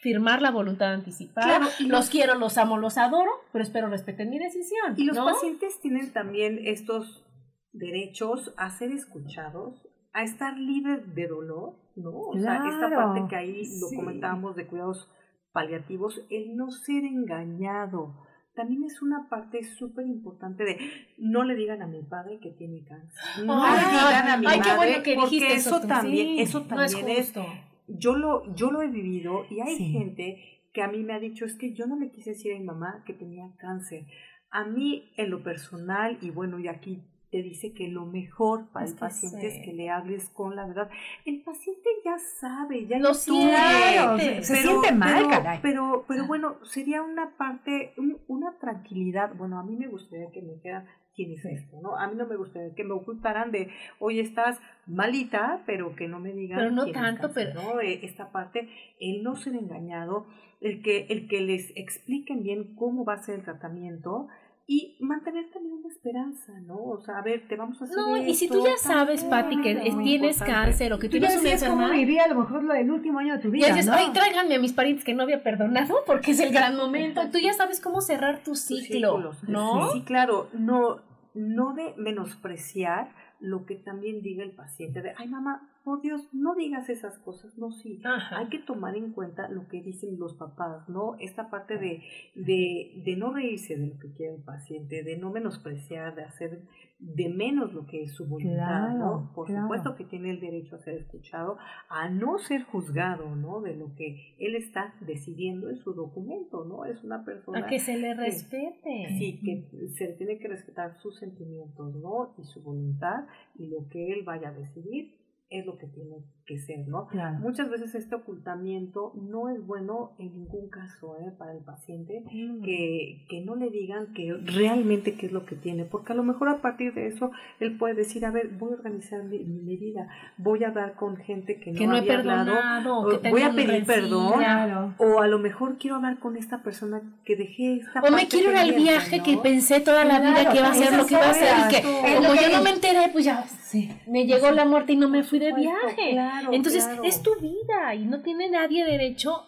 Firmar la voluntad anticipada. Claro, los los- quiero, los amo, los adoro, pero espero respeten mi decisión. Y los ¿no? pacientes tienen también estos derechos a ser escuchados, a estar libres de dolor, ¿no? O sea, esta parte que ahí lo sí. comentábamos de cuidados paliativos, el no ser engañado. También es una parte súper importante de no le digan a mi padre que tiene cáncer. No Ay, le digan a mi ay, qué madre bueno que porque dijiste eso tú, también, sí, eso no es también es, justo. yo lo, yo lo he vivido y hay Sí. gente que a mí me ha dicho es que yo no le quise decir a mi mamá que tenía cáncer. A mí, en lo personal, y bueno, y aquí te dice que lo mejor para Es el paciente sí. es que le hables con la verdad. El paciente ya sabe, ya Lo intuye, Claro, siente. se siente mal, pero, caray. Pero, pero bueno, sería una parte, un- una tranquilidad. Bueno, a mí me gustaría que me dijeran quién es esto, ¿no? A mí no me gustaría que me ocultaran de, oye, estás malita, pero que no me digan. Pero no quién es tanto, cáncer, pero- ¿no? Eh, Esta parte, el no ser engañado, el que, el que les expliquen bien cómo va a ser el tratamiento y mantener también una esperanza, ¿no? O sea, a ver, te vamos a hacer No, y si tú ya sabes, Pati, que tienes importante. cáncer o que Tú ya decías cómo vivía a lo mejor lo del último año de tu vida, ya dices, ¿no? ay, tráiganme a mis parientes que no había perdonado (laughs) porque es el gran momento. Tú ya sabes cómo cerrar tu ciclo, círculos. ¿no? Sí, claro, no, no de menospreciar lo que también diga el paciente, de, ay mamá, por Dios, no digas esas cosas, no, sí, Ajá. hay que tomar en cuenta lo que dicen los papás, ¿no? Esta parte de, de, de no reírse de lo que quiere el paciente, de no menospreciar, de hacer de menos lo que es su voluntad, Claro, ¿no? Por claro. supuesto que tiene el derecho a ser escuchado, a no ser juzgado, ¿no? De lo que él está decidiendo en su documento, ¿no? Es una persona A que se le respete. Sí, que se le tiene que respetar sus sentimientos, ¿no? Y su voluntad y lo que él vaya a decidir es lo que tiene que ser, ¿no? Claro. Muchas veces este ocultamiento no es bueno en ningún caso ¿eh? para el paciente, Mm. que, que no le digan que realmente qué es lo que tiene, porque a lo mejor a partir de eso él puede decir, a ver, voy a organizar mi, mi vida, voy a hablar con gente que no, que no he había perdonado, que voy a pedir rencilla. perdón, Claro. o a lo mejor quiero hablar con esta persona que dejé esta O me quiero ir al viaje ¿no? que pensé toda la vida que iba a ser lo que iba a hacer y que como yo no me enteré, pues ya Sí. me llegó la muerte y no me fui de supuesto, viaje. claro, Entonces claro. es tu vida y no tiene nadie derecho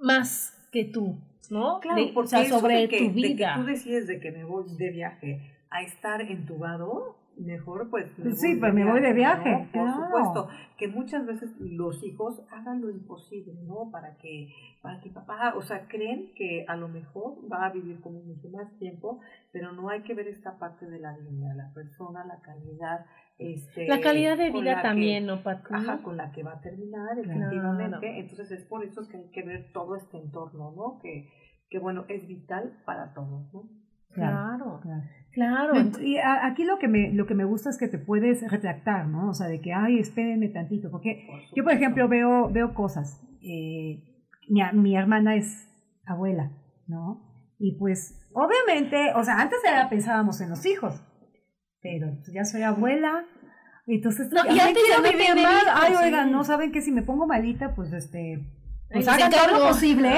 más que tú, ¿no? Claro, De- porque o sea, eso sobre de que, tu de que vida. tú decides de que me voy de viaje a estar entubado, mejor pues sí, pues me voy de viaje. Por supuesto, que muchas veces los hijos hagan lo imposible, ¿no? Para que, para que papá, o sea, creen que a lo mejor va a vivir como mucho más tiempo, pero no hay que ver esta parte de la vida, la persona, la calidad. Este, la calidad de vida también, ¿no, Pati? Ajá, con la que va a terminar, efectivamente. Entonces es por eso que hay que ver todo este entorno, ¿no? Que, que bueno, es vital para todos, ¿no? Claro, claro. Y aquí lo que me lo que me gusta es que te puedes retractar, ¿no? O sea, de que, ay, espérenme tantito, porque yo, por ejemplo, veo veo cosas. Eh, mi, mi hermana es abuela, ¿no? Y pues, obviamente, o sea, antes era pensábamos en los hijos, pero ya soy abuela, entonces, no, y antes ya me mal. Ay, oigan, no saben que si me pongo malita, pues este, pues hagan todo lo posible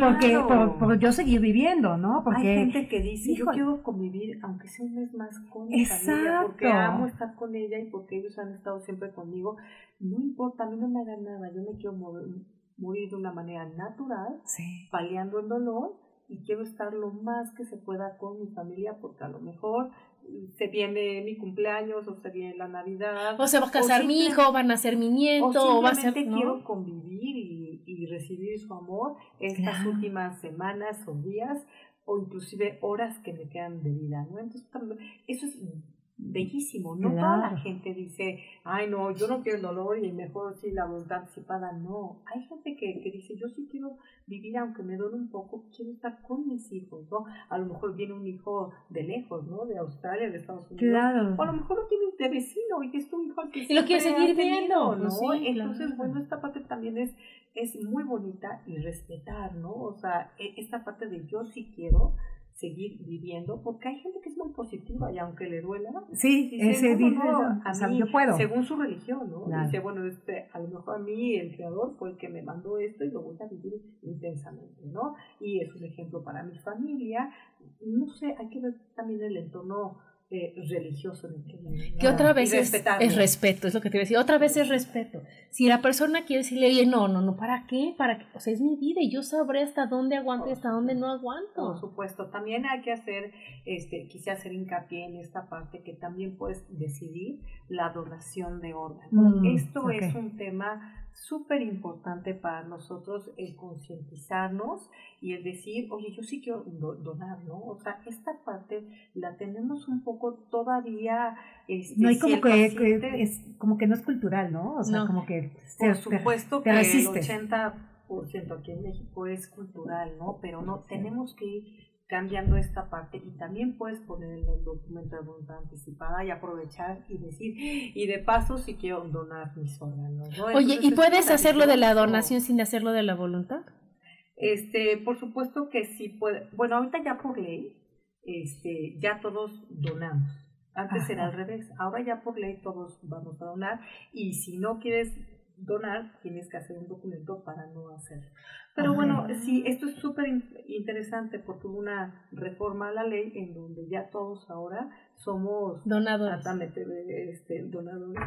porque por, yo seguir viviendo, ¿no? Porque hay gente que dice, yo quiero convivir aunque sea un mes más con mi familia porque amo estar con ella y porque ellos han estado siempre conmigo. No importa, a mí no me haga nada, yo me quiero morir de una manera natural, paliando el dolor y quiero estar lo más que se pueda con mi familia porque a lo mejor se viene mi cumpleaños o se viene la Navidad. O se va a casar mi hijo, van a ser mi nieto, o, va a ser... quiero convivir y, y, recibir su amor estas últimas semanas o días o inclusive horas que me quedan de vida, ¿no? Entonces, eso es bellísimo, no toda la gente dice, ay no, yo no quiero el dolor y mejor sí la voluntad anticipada, no, hay gente que, que dice, yo sí quiero vivir aunque me duele un poco, quiero estar con mis hijos, ¿no? A lo mejor viene un hijo de lejos, ¿no? De Australia, de Estados Unidos, claro. o a lo mejor lo tienes de vecino y es tu hijo que Y lo quieres seguir viendo, ¿no? Entonces, bueno, esta parte también es, es muy bonita y respetar, ¿no? O sea, e, esta parte de yo sí quiero, seguir viviendo, porque hay gente que es muy positiva y aunque le duela, sí, ese dice, a mí, yo puedo. según su religión, ¿no? Dice, bueno, este, a lo mejor a mí el creador fue el que me mandó esto y lo voy a vivir intensamente, ¿no? Y es un ejemplo para mi familia. No sé, hay que ver también el entorno eh, religioso que otra vez es, es, respeto, es lo que te iba a decir, otra vez es respeto. Si la persona quiere decirle, no, no, no, ¿para qué? ¿Para qué? O sea, es mi vida y yo sabré hasta dónde aguanto y hasta dónde no aguanto. Por supuesto, también hay que hacer, este, quise hacer hincapié en esta parte que también puedes decidir la donación de órganos. Mm, Esto es un tema súper importante para nosotros el concientizarnos y el decir, oye, yo sí quiero donar, ¿no? O sea, esta parte la tenemos un poco todavía... Este, no hay como que, es como que no es cultural, ¿no? O sea, como que... Por supuesto que el 80% aquí en México es cultural, ¿no? Pero no, tenemos que cambiando esta parte y también puedes poner en el documento de voluntad anticipada y aprovechar y decir, y de paso si quiero donar mis órganos. Oye, ¿y puedes hacerlo de la donación sin hacerlo de la voluntad? Este, por supuesto que sí puede. Bueno, ahorita ya por ley, este, ya todos donamos. Antes era al revés. Ahora ya por ley todos vamos a donar y si no quieres donar, tienes que hacer un documento para no hacerlo. Pero bueno, sí, esto es súper interesante porque hubo una reforma a la ley en donde ya todos ahora somos donadores, este, donadores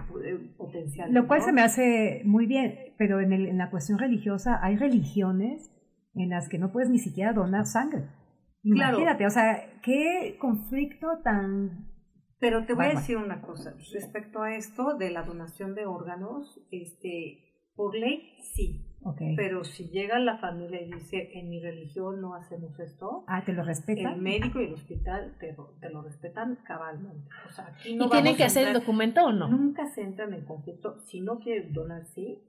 potenciales. Lo cual se me hace muy bien, pero en, el, en la cuestión religiosa hay religiones en las que no puedes ni siquiera donar sangre. Imagínate, o sea, qué conflicto tan pero te voy a decir una cosa respecto a esto de la donación de órganos, este, por ley sí, pero si llega la familia y dice, en mi religión no hacemos esto, ah, ¿te lo respetan? El médico y el hospital te, te lo respetan cabalmente. O sea, aquí no ¿Y tienen que hacer el documento o no? Nunca se entran en conflicto. Si no quieres donar, sí,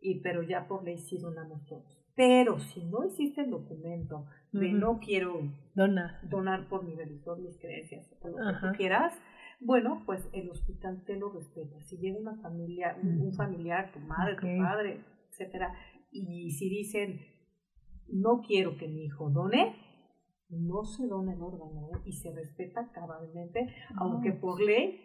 y, pero ya por ley sí donamos todos. Pero si no existe el documento de no quiero donar. donar por mi religión, mis creencias, o lo que tú quieras, bueno, pues el hospital te lo respeta. Si viene una familia, un, familiar, tu madre, tu padre, etcétera, y si dicen, no quiero que mi hijo done, no se dona el órgano ¿eh? y se respeta cabalmente, aunque por ley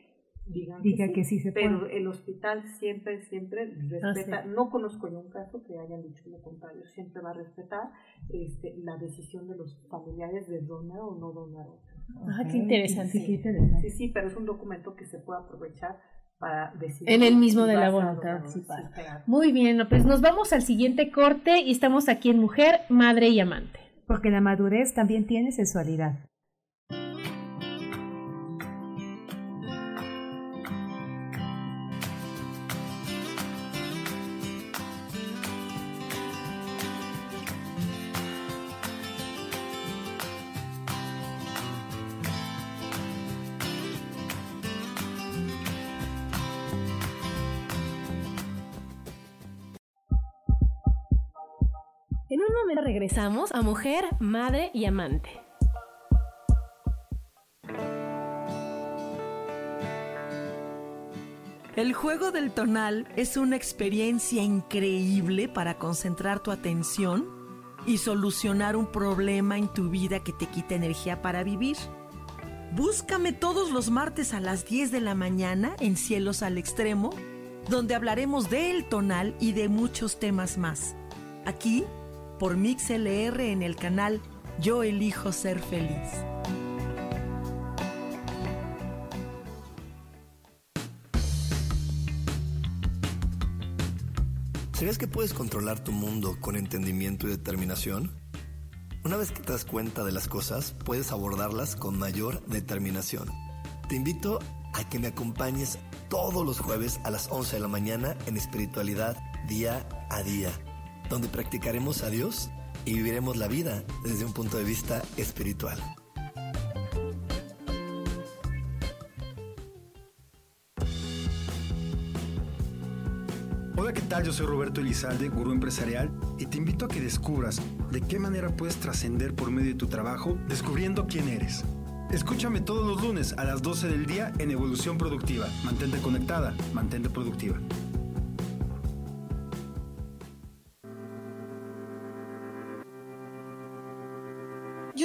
digan Diga que, sí, se puede. Pero el hospital siempre, siempre respeta, no conozco yo un caso que hayan dicho lo contrario, siempre va a respetar este, la decisión de los familiares de donar o no donar Ah, qué interesante. Sí, interesante. sí, sí, pero es un documento que se puede aprovechar en el mismo de la voluntad Muy bien, pues nos vamos al siguiente corte y estamos aquí en Mujer, Madre y Amante. Porque la madurez también tiene sensualidad. Regresamos a Mujer, Madre y Amante. El juego del tonal es una experiencia increíble para concentrar tu atención y solucionar un problema en tu vida que te quita energía para vivir. Búscame todos los martes a las 10 de la mañana en Cielos al Extremo, donde hablaremos del tonal y de muchos temas más. Aquí, por MixLR en el canal Yo elijo ser feliz. ¿Sabías que puedes controlar tu mundo con entendimiento y determinación? Una vez que te das cuenta de las cosas, puedes abordarlas con mayor determinación. Te invito a que me acompañes todos los jueves a las 11 de la mañana en espiritualidad día a día, donde practicaremos a Dios y viviremos la vida desde un punto de vista espiritual. Hola, ¿qué tal? Yo soy Roberto Elizalde, gurú empresarial, y te invito a que descubras de qué manera puedes trascender por medio de tu trabajo descubriendo quién eres. Escúchame todos los lunes a las 12 del día en Evolución Productiva. Mantente conectada, mantente productiva.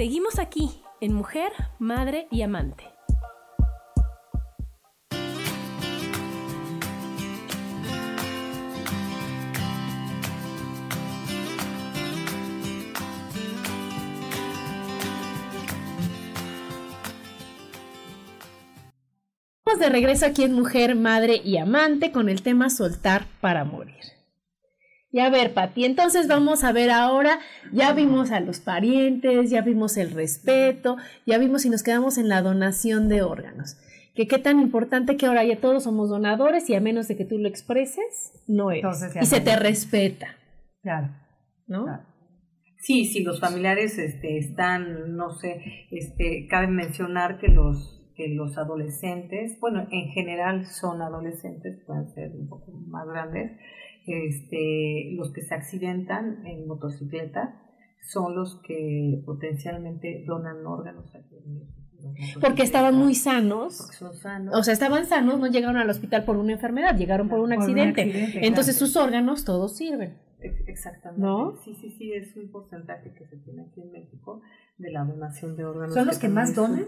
Seguimos aquí en Mujer, Madre y Amante. de regreso aquí en Mujer, Madre y Amante con el tema Soltar para Morir. Y a ver, Pati, entonces vamos a ver ahora, ya vimos a los parientes, ya vimos el respeto, ya vimos si nos quedamos en la donación de órganos. Que qué tan importante que ahora ya todos somos donadores y a menos de que tú lo expreses, no es. y se te respeta. Claro. ¿No? Sí, si los familiares este, están, no sé, este, cabe mencionar que los los adolescentes, bueno, en general son adolescentes, pueden ser un poco más grandes, este, los que se accidentan en motocicleta son los que potencialmente donan órganos aquí Porque estaban muy sanos. O sea, estaban sanos, no llegaron al hospital por una enfermedad, llegaron por un accidente. Entonces sus órganos todos sirven. Exactamente. ¿No? Sí, sí, sí, es un porcentaje que se tiene aquí en México de la donación de órganos. ¿Son los que, más donan?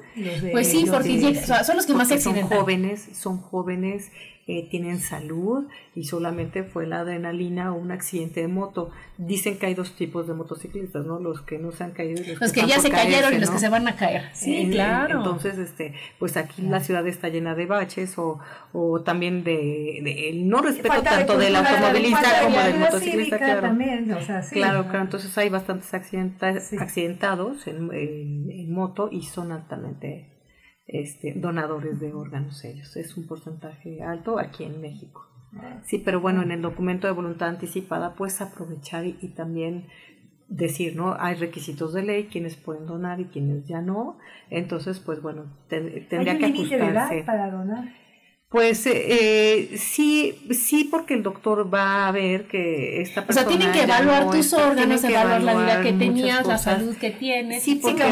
pues sí, porque son los que más Son jóvenes, son jóvenes, eh, tienen salud y solamente fue la adrenalina o un accidente de moto. Dicen que hay dos tipos de motociclistas, ¿no? Los que no se han caído y los, que, ya se cayeron y los que se van a caer. Sí, claro. Entonces, este, pues aquí la ciudad está llena de baches o, o también de, el no respeto tanto del automovilista como del motociclista. Claro. También, o sea, sí, claro, claro, entonces hay bastantes accidentados en en, moto y son altamente este, donadores de órganos ellos. Es un porcentaje alto aquí en México. Sí, pero bueno, en el documento de voluntad anticipada puedes aprovechar y, también decir, ¿no? Hay requisitos de ley, quienes pueden donar y quienes ya no. Entonces, pues bueno, tendría que ajustarse. para donar? Pues eh, sí, sí, porque el doctor va a ver que esta persona. O sea, tienen que evaluar tus órganos, evaluar, la vida que tenías, la salud que tienes. Sí, porque,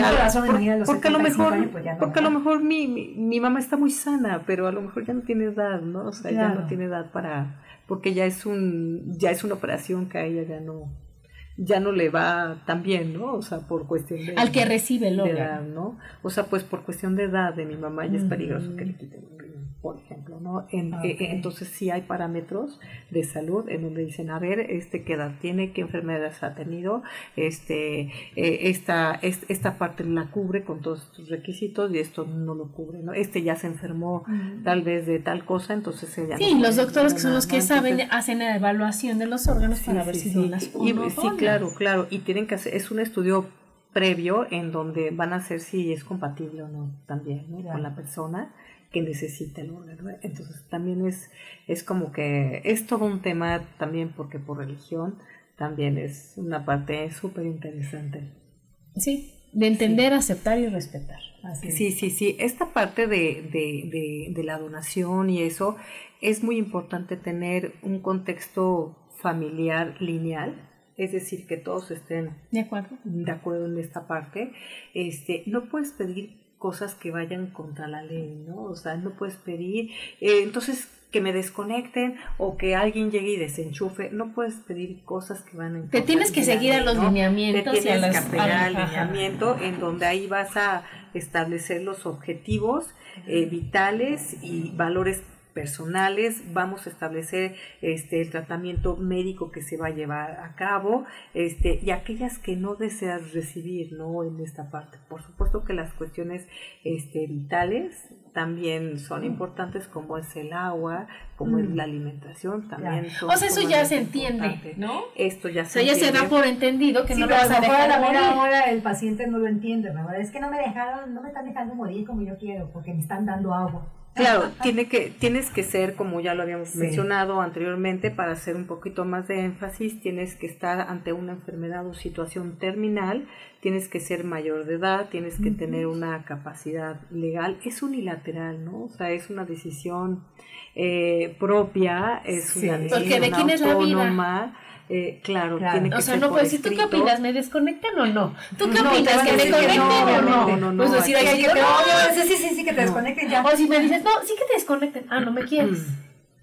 porque a lo mejor, pues porque a lo mejor mi, mi, mamá está muy sana, pero a lo mejor ya no tiene edad, ¿no? O sea, ya no tiene edad para, porque ya es un, ya es una operación que a ella ya no, ya no le va tan bien, ¿no? O sea, por cuestión de... Al que recibe el órgano. edad, ¿no? O sea, pues por cuestión de edad de mi mamá ya es peligroso que le quiten un por ejemplo, ¿no? En- eh, entonces sí hay parámetros de salud en donde dicen, a ver, este qué edad tiene, qué enfermedades ha tenido, este, eh, esta, es- esta parte la cubre con todos estos requisitos y esto no lo cubre, ¿no? Este ya se enfermó tal vez de tal cosa, entonces ella Sí, no los doctores que son los que saben, hacen la evaluación de los órganos para ver si sí. son las Y- no sí, claro, claro. Y tienen que hacer, es un estudio previo en donde van a hacer si es compatible o no también. Con la persona que necesita el órgano. Entonces también es, es como que es todo un tema también porque por religión también es una parte súper interesante. Sí, de entender, aceptar y respetar. Sí, sí, sí. Esta parte de, de, de, de la donación y eso es muy importante tener un contexto familiar lineal, es decir, que todos estén ¿De acuerdo? de acuerdo en esta parte. Este, no puedes pedir cosas que vayan contra la ley, ¿no? O sea, no puedes pedir, eh, entonces que me desconecten o que alguien llegue y desenchufe, no puedes pedir cosas que van en Te contra tienes que seguir a los ¿no? lineamientos Te y a tienes las- que apegar al lineamiento en donde ahí vas a establecer los objetivos eh, vitales y valores personales, vamos a establecer este el tratamiento médico que se va a llevar a cabo, este y aquellas que no deseas recibir, ¿no? En esta parte. Por supuesto que las cuestiones este vitales también son importantes como es el agua, como es Mm. la alimentación, también son O sea, eso ya se entiende. ¿no? Esto ya O sea, ya se da por entendido que Sí, no lo vas a a a dejar la mera morir. hora el paciente no lo entiende, ¿verdad? Es que no me dejaron, no me están dejando morir como yo quiero, porque me están dando agua. Claro, (laughs) tiene que, tienes que ser, como ya lo habíamos Sí. mencionado anteriormente, para hacer un poquito más de énfasis, tienes que estar ante una enfermedad o situación terminal, tienes que ser mayor de edad, tienes que tener una capacidad legal, es unilateral, ¿no? O sea, es una decisión eh, propia, es Sí. una Porque decisión ¿de quién es la vida? Eh, claro, Claro. tiene que O sea, ser no puedes decir, ¿tú qué opinas? ¿Me desconectan o no? ¿Tú qué opinas? ¿Que me que conecten no, o no? no, no, Pues decir, Que te- no. sí, sí, sí, sí, que te desconecten ya. O si me dices, no, sí que te desconecten. Ah, no me quieres.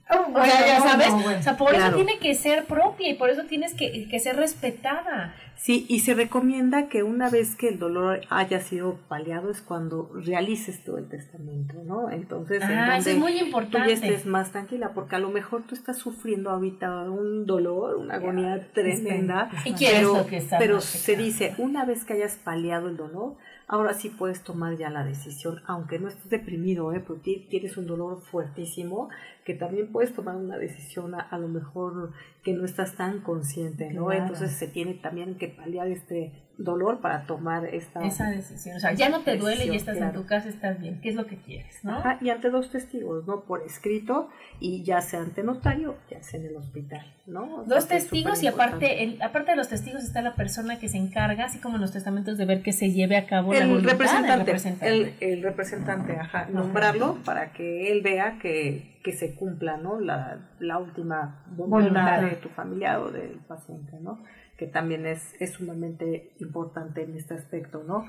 Oh, O sea, ya sabes, no, bueno. o sea, por Claro. eso tiene que ser propia y por eso tienes que, que ser respetada. Sí, y se recomienda que una vez que el dolor haya sido paliado es cuando realices todo el testamento, ¿no? Entonces, en Ah, eso donde es muy tú importante. ya estés más tranquila, porque a lo mejor tú estás sufriendo ahorita un dolor, una agonía tremenda, Y quieres pero, lo que está pero se dice, una vez que hayas paliado el dolor, ahora sí puedes tomar ya la decisión, aunque no estés deprimido, ¿eh? porque ti- tienes un dolor fuertísimo, que también puedes tomar una decisión a, a lo mejor que no estás tan consciente, ¿no? Claro. Entonces se tiene también que paliar este dolor para tomar esta Esa decisión. O sea, ya no te duele y estás en claro. tu casa, estás bien. ¿Qué es lo que quieres? ¿no? Ajá, y ante dos testigos, ¿no? Por escrito y ya sea ante notario, ya sea en el hospital, ¿no? O Dos testigos y aparte, el, aparte de los testigos está la persona que se encarga, así como en los testamentos, de ver que se lleve a cabo la el voluntad del representante, representante. El, el representante, ajá, nombrarlo para que él vea que, que se cumpla, ¿no? La, la última voluntad Voluntad. de tu familia o del paciente, ¿no? Que también es, es sumamente importante en este aspecto, ¿no?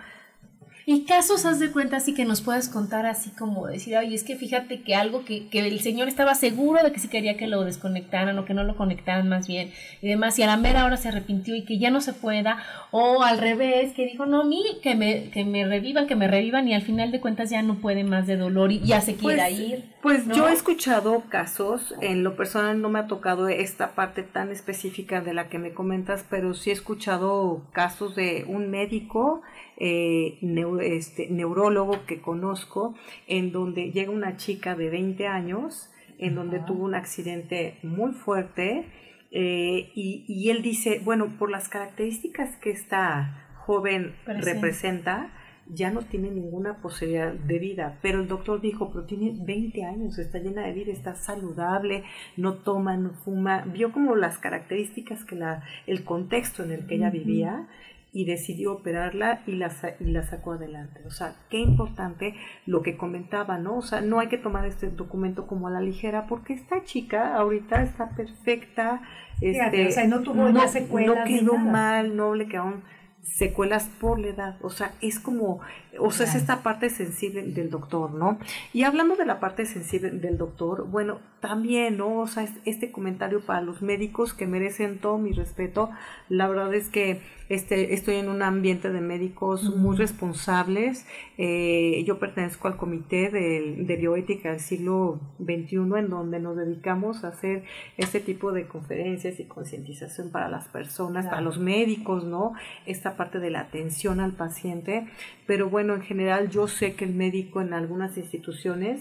Y casos, haz de cuenta, así que nos puedas contar así como decir, oye, es que fíjate que algo que, que el señor estaba seguro de que sí quería que lo desconectaran o que no lo conectaran más bien y demás, y a la mera hora se arrepintió y que ya no se pueda, o al revés, que dijo, no, mi, que me, que me revivan, que me revivan y al final de cuentas ya no puede más de dolor y ya se quiera Pues, ir. Pues ¿no? yo he escuchado casos, en lo personal no me ha tocado esta parte tan específica de la que me comentas, pero sí he escuchado casos de un médico, eh, neu- este, neurólogo que conozco, en donde llega una chica de 20 años, en donde tuvo un accidente muy fuerte, eh, y, y él dice, bueno, por las características que esta joven Presenta. representa, ya no tiene ninguna posibilidad de vida. Pero el doctor dijo, pero tiene 20 años, está llena de vida, está saludable, no toma, no fuma. Vio como las características que la, el contexto en el que ella vivía y decidió operarla y la, y la sacó adelante. O sea, qué importante lo que comentaba, ¿no? O sea, no hay que tomar este documento como a la ligera porque esta chica ahorita está perfecta. Fíjate, Este, o sea, no tuvo ya secuelas No quedó mal, no le quedaron secuelas por la edad, o sea, es como, o sea, es esta parte sensible del doctor, ¿no? Y hablando de la parte sensible del doctor, bueno, también, ¿no? O sea, este comentario para los médicos que merecen todo mi respeto, la verdad es que este, estoy en un ambiente de médicos muy responsables. Eh, yo pertenezco al comité de, de, bioética del siglo XXI, en donde nos dedicamos a hacer este tipo de conferencias y concientización para las personas, para los médicos, ¿no? Esta parte de la atención al paciente. Pero bueno, en general yo sé que el médico en algunas instituciones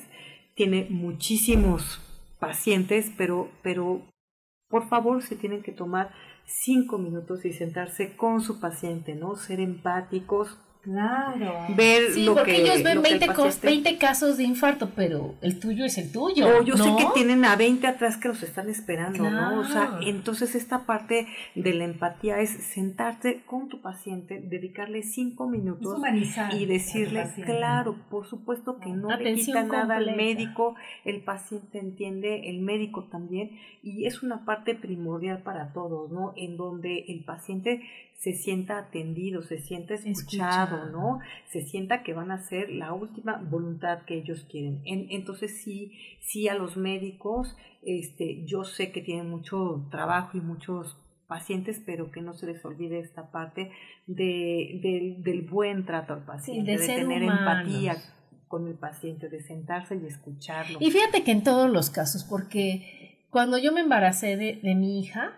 tiene muchísimos pacientes, pero, pero por favor se tienen que tomar cinco minutos y sentarse con su paciente, ¿no? Ser empáticos, Claro. Ver sí, lo porque que, ellos ven lo que el 20, co- paciente- 20 casos de infarto, pero el tuyo es el tuyo. O yo sé que tienen a 20 atrás que los están esperando, ¿no? O sea, entonces esta parte de la empatía es sentarte con tu paciente, dedicarle cinco minutos Es humanizar y decirle, claro, por supuesto que no le quita nada al médico, el paciente entiende, el médico también, y es una parte primordial para todos, ¿no? En donde el paciente se sienta atendido, se sienta escuchado, Escuchado. ¿no? Se sienta que van a hacer la última voluntad que ellos quieren. En- entonces sí, sí a los médicos, este, yo sé que tienen mucho trabajo y muchos pacientes, pero que no se les olvide esta parte de, del- del buen trato al paciente, de de, tener humanos. empatía con el paciente, de sentarse y escucharlo. Y fíjate que en todos los casos, porque cuando yo me embaracé de, de mi hija,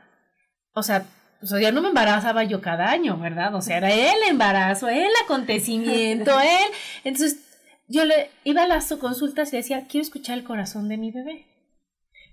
o sea, o sea, ya no me embarazaba yo cada año, ¿verdad? O sea, era el embarazo, el acontecimiento, (laughs) él. Entonces, yo le iba a las consultas y le decía, quiero escuchar el corazón de mi bebé.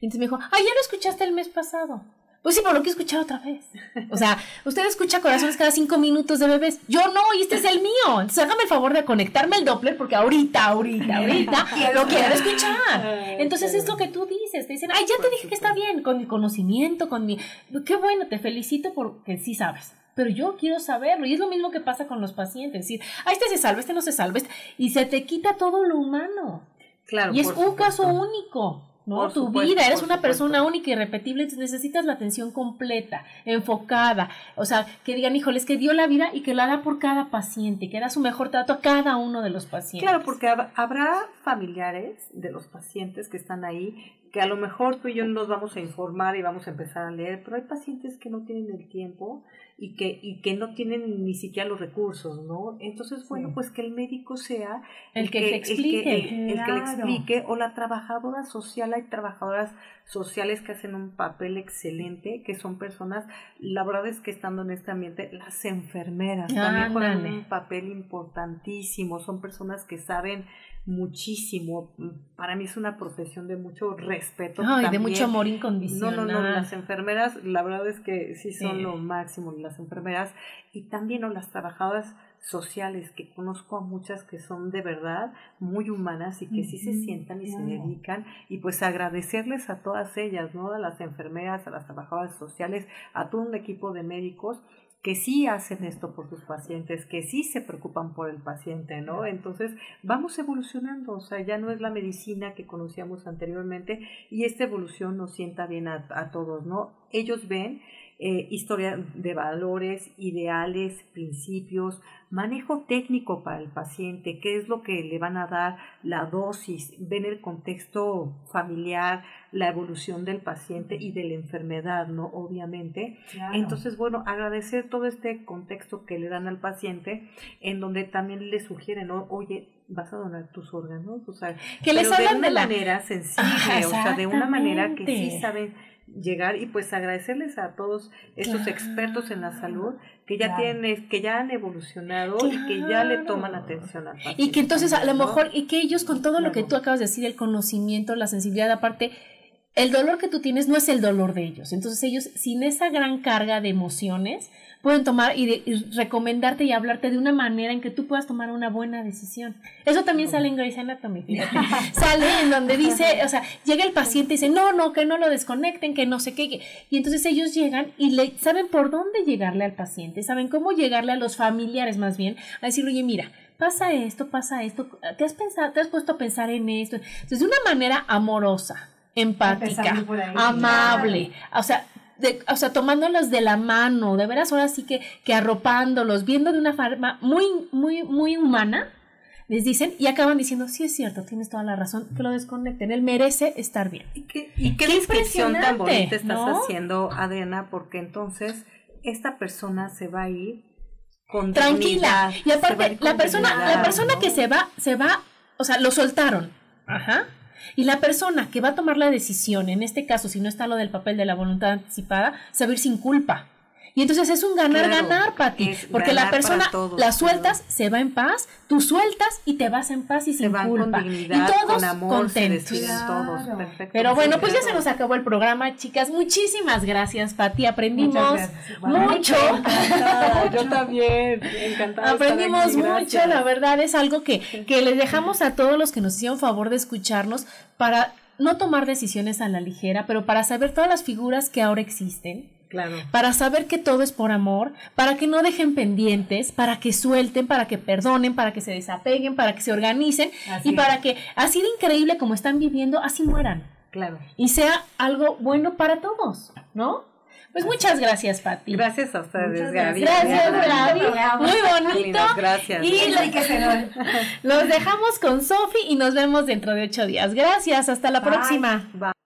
Y entonces me dijo, ah, ya lo escuchaste el mes pasado. Pues sí, pero lo quiero escuchar otra vez. O sea, usted escucha corazones cada cinco minutos de bebés. Yo no, y este es el mío. Entonces hágame el favor de conectarme el Doppler porque ahorita, ahorita, ahorita (laughs) lo quiero escuchar. Entonces es lo que tú dices. Te dicen, ay, ya te dije que está bien, con mi conocimiento, con mi... Qué bueno, te felicito porque sí sabes. Pero yo quiero saberlo. Y es lo mismo que pasa con los pacientes. Es decir, ah, este se salva, este no se salva. este- Y se te quita todo lo humano. Claro, y es un caso único. ¿No? Por tu supuesto, vida, eres una supuesto. persona única y repetible, entonces necesitas la atención completa, enfocada, o sea, que digan, híjole, es que dio la vida y que la da por cada paciente, que da su mejor trato a cada uno de los pacientes. Claro, porque hab- habrá familiares de los pacientes que están ahí que a lo mejor tú y yo nos vamos a informar y vamos a empezar a leer, pero hay pacientes que no tienen el tiempo y que, y que no tienen ni siquiera los recursos, ¿no? Entonces, bueno, pues que el médico sea El que te explique. el, el que le Claro. explique, o la trabajadora social, hay trabajadoras sociales que hacen un papel excelente, que son personas, la verdad es que estando en este ambiente, las enfermeras también juegan un papel importantísimo, son personas que saben muchísimo, para mí es una profesión de mucho respeto. Ay, de mucho amor No, incondicional. no, no, las enfermeras, la verdad es que sí son Sí. lo máximo, las enfermeras, y también ¿no? las trabajadoras sociales, que conozco a muchas que son de verdad muy humanas y que sí se sientan y se dedican, y pues agradecerles a todas ellas, ¿no? A las enfermeras, a las trabajadoras sociales, a todo un equipo de médicos que sí hacen esto por sus pacientes, que sí se preocupan por el paciente, ¿no? Entonces, vamos evolucionando, o sea, ya no es la medicina que conocíamos anteriormente y esta evolución nos sienta bien a, a todos, ¿no? Ellos ven eh, historia de valores, ideales, principios, manejo técnico para el paciente, qué es lo que le van a dar, la dosis, ven el contexto familiar, la evolución del paciente y de la enfermedad, ¿no? Obviamente. Claro. Entonces, bueno, agradecer todo este contexto que le dan al paciente, en donde también le sugieren, ¿no? oye, vas a donar tus órganos, o sea, Que les pero de hablan una de la- manera (laughs) sensible, Ajá, o sea, de una manera que sí saben llegar y pues agradecerles a todos estos Claro. expertos en la salud que ya Claro. tienen que ya han evolucionado y que ya le toman atención al paciente. Y que entonces a lo mejor, y que ellos con todo lo que tú acabas de decir, el conocimiento, la sensibilidad, aparte, el dolor que tú tienes no es el dolor de ellos. Entonces ellos, sin esa gran carga de emociones, pueden tomar y, de- y recomendarte y hablarte de una manera en que tú puedas tomar una buena decisión. Eso también sale en Grey's Anatomy, (laughs) sale en donde dice, o sea, llega el paciente y dice, no, no, que no lo desconecten, que no sé qué. que-". Y entonces ellos llegan y le saben por dónde llegarle al paciente, saben cómo llegarle a los familiares más bien, a decirle, oye, mira, pasa esto, pasa esto, ¿te has pensado, te has puesto a pensar en esto? Entonces, de una manera amorosa, empática, amable, o sea, de, o sea, tomándolos de la mano, de veras ahora sí que, que arropándolos, viendo de una forma muy, muy, muy humana, les dicen y acaban diciendo, sí es cierto, tienes toda la razón, que lo desconecten, él merece estar bien. Y qué, y qué, Qué descripción tan bonita estás ¿no? haciendo, Adriana, porque entonces esta persona se va a ir con tranquila. Y aparte, la persona, la persona ¿no? que se va, se va, o sea, lo soltaron. Ajá. Y la persona que va a tomar la decisión, en este caso, si no está lo del papel de la voluntad anticipada, se va a ir sin culpa. Y entonces es un ganar-ganar, Pati. es Porque la ganar persona todos, la sueltas, se va en paz, tú sueltas y te vas en paz y sin van con culpa. dignidad, y todos con amor, se contentos. despiden todos. Perfecto. Pero bueno, pues ya Claro. se nos acabó el programa, chicas. Muchísimas gracias, Pati. Aprendimos mucho. Yo también. Encantada. estar Aprendimos aquí, mucho, la verdad es algo que, que les dejamos a todos los que nos hicieron favor de escucharnos para no tomar decisiones a la ligera, pero para saber todas las figuras que ahora existen, Claro. para saber que todo es por amor, para que no dejen pendientes, para que suelten, para que perdonen, para que se desapeguen, para que se organicen Así y es. para que así de increíble como están viviendo, así mueran Claro. y sea algo bueno para todos, ¿no? Pues muchas gracias, Pati. Gracias a ustedes, Gaby. Gracias, Gaby. Gaby. Muy bonito. Gracias. Y (laughs) los dejamos con Sofi y nos vemos dentro de ocho días. Gracias, hasta la Bye. próxima. Bye.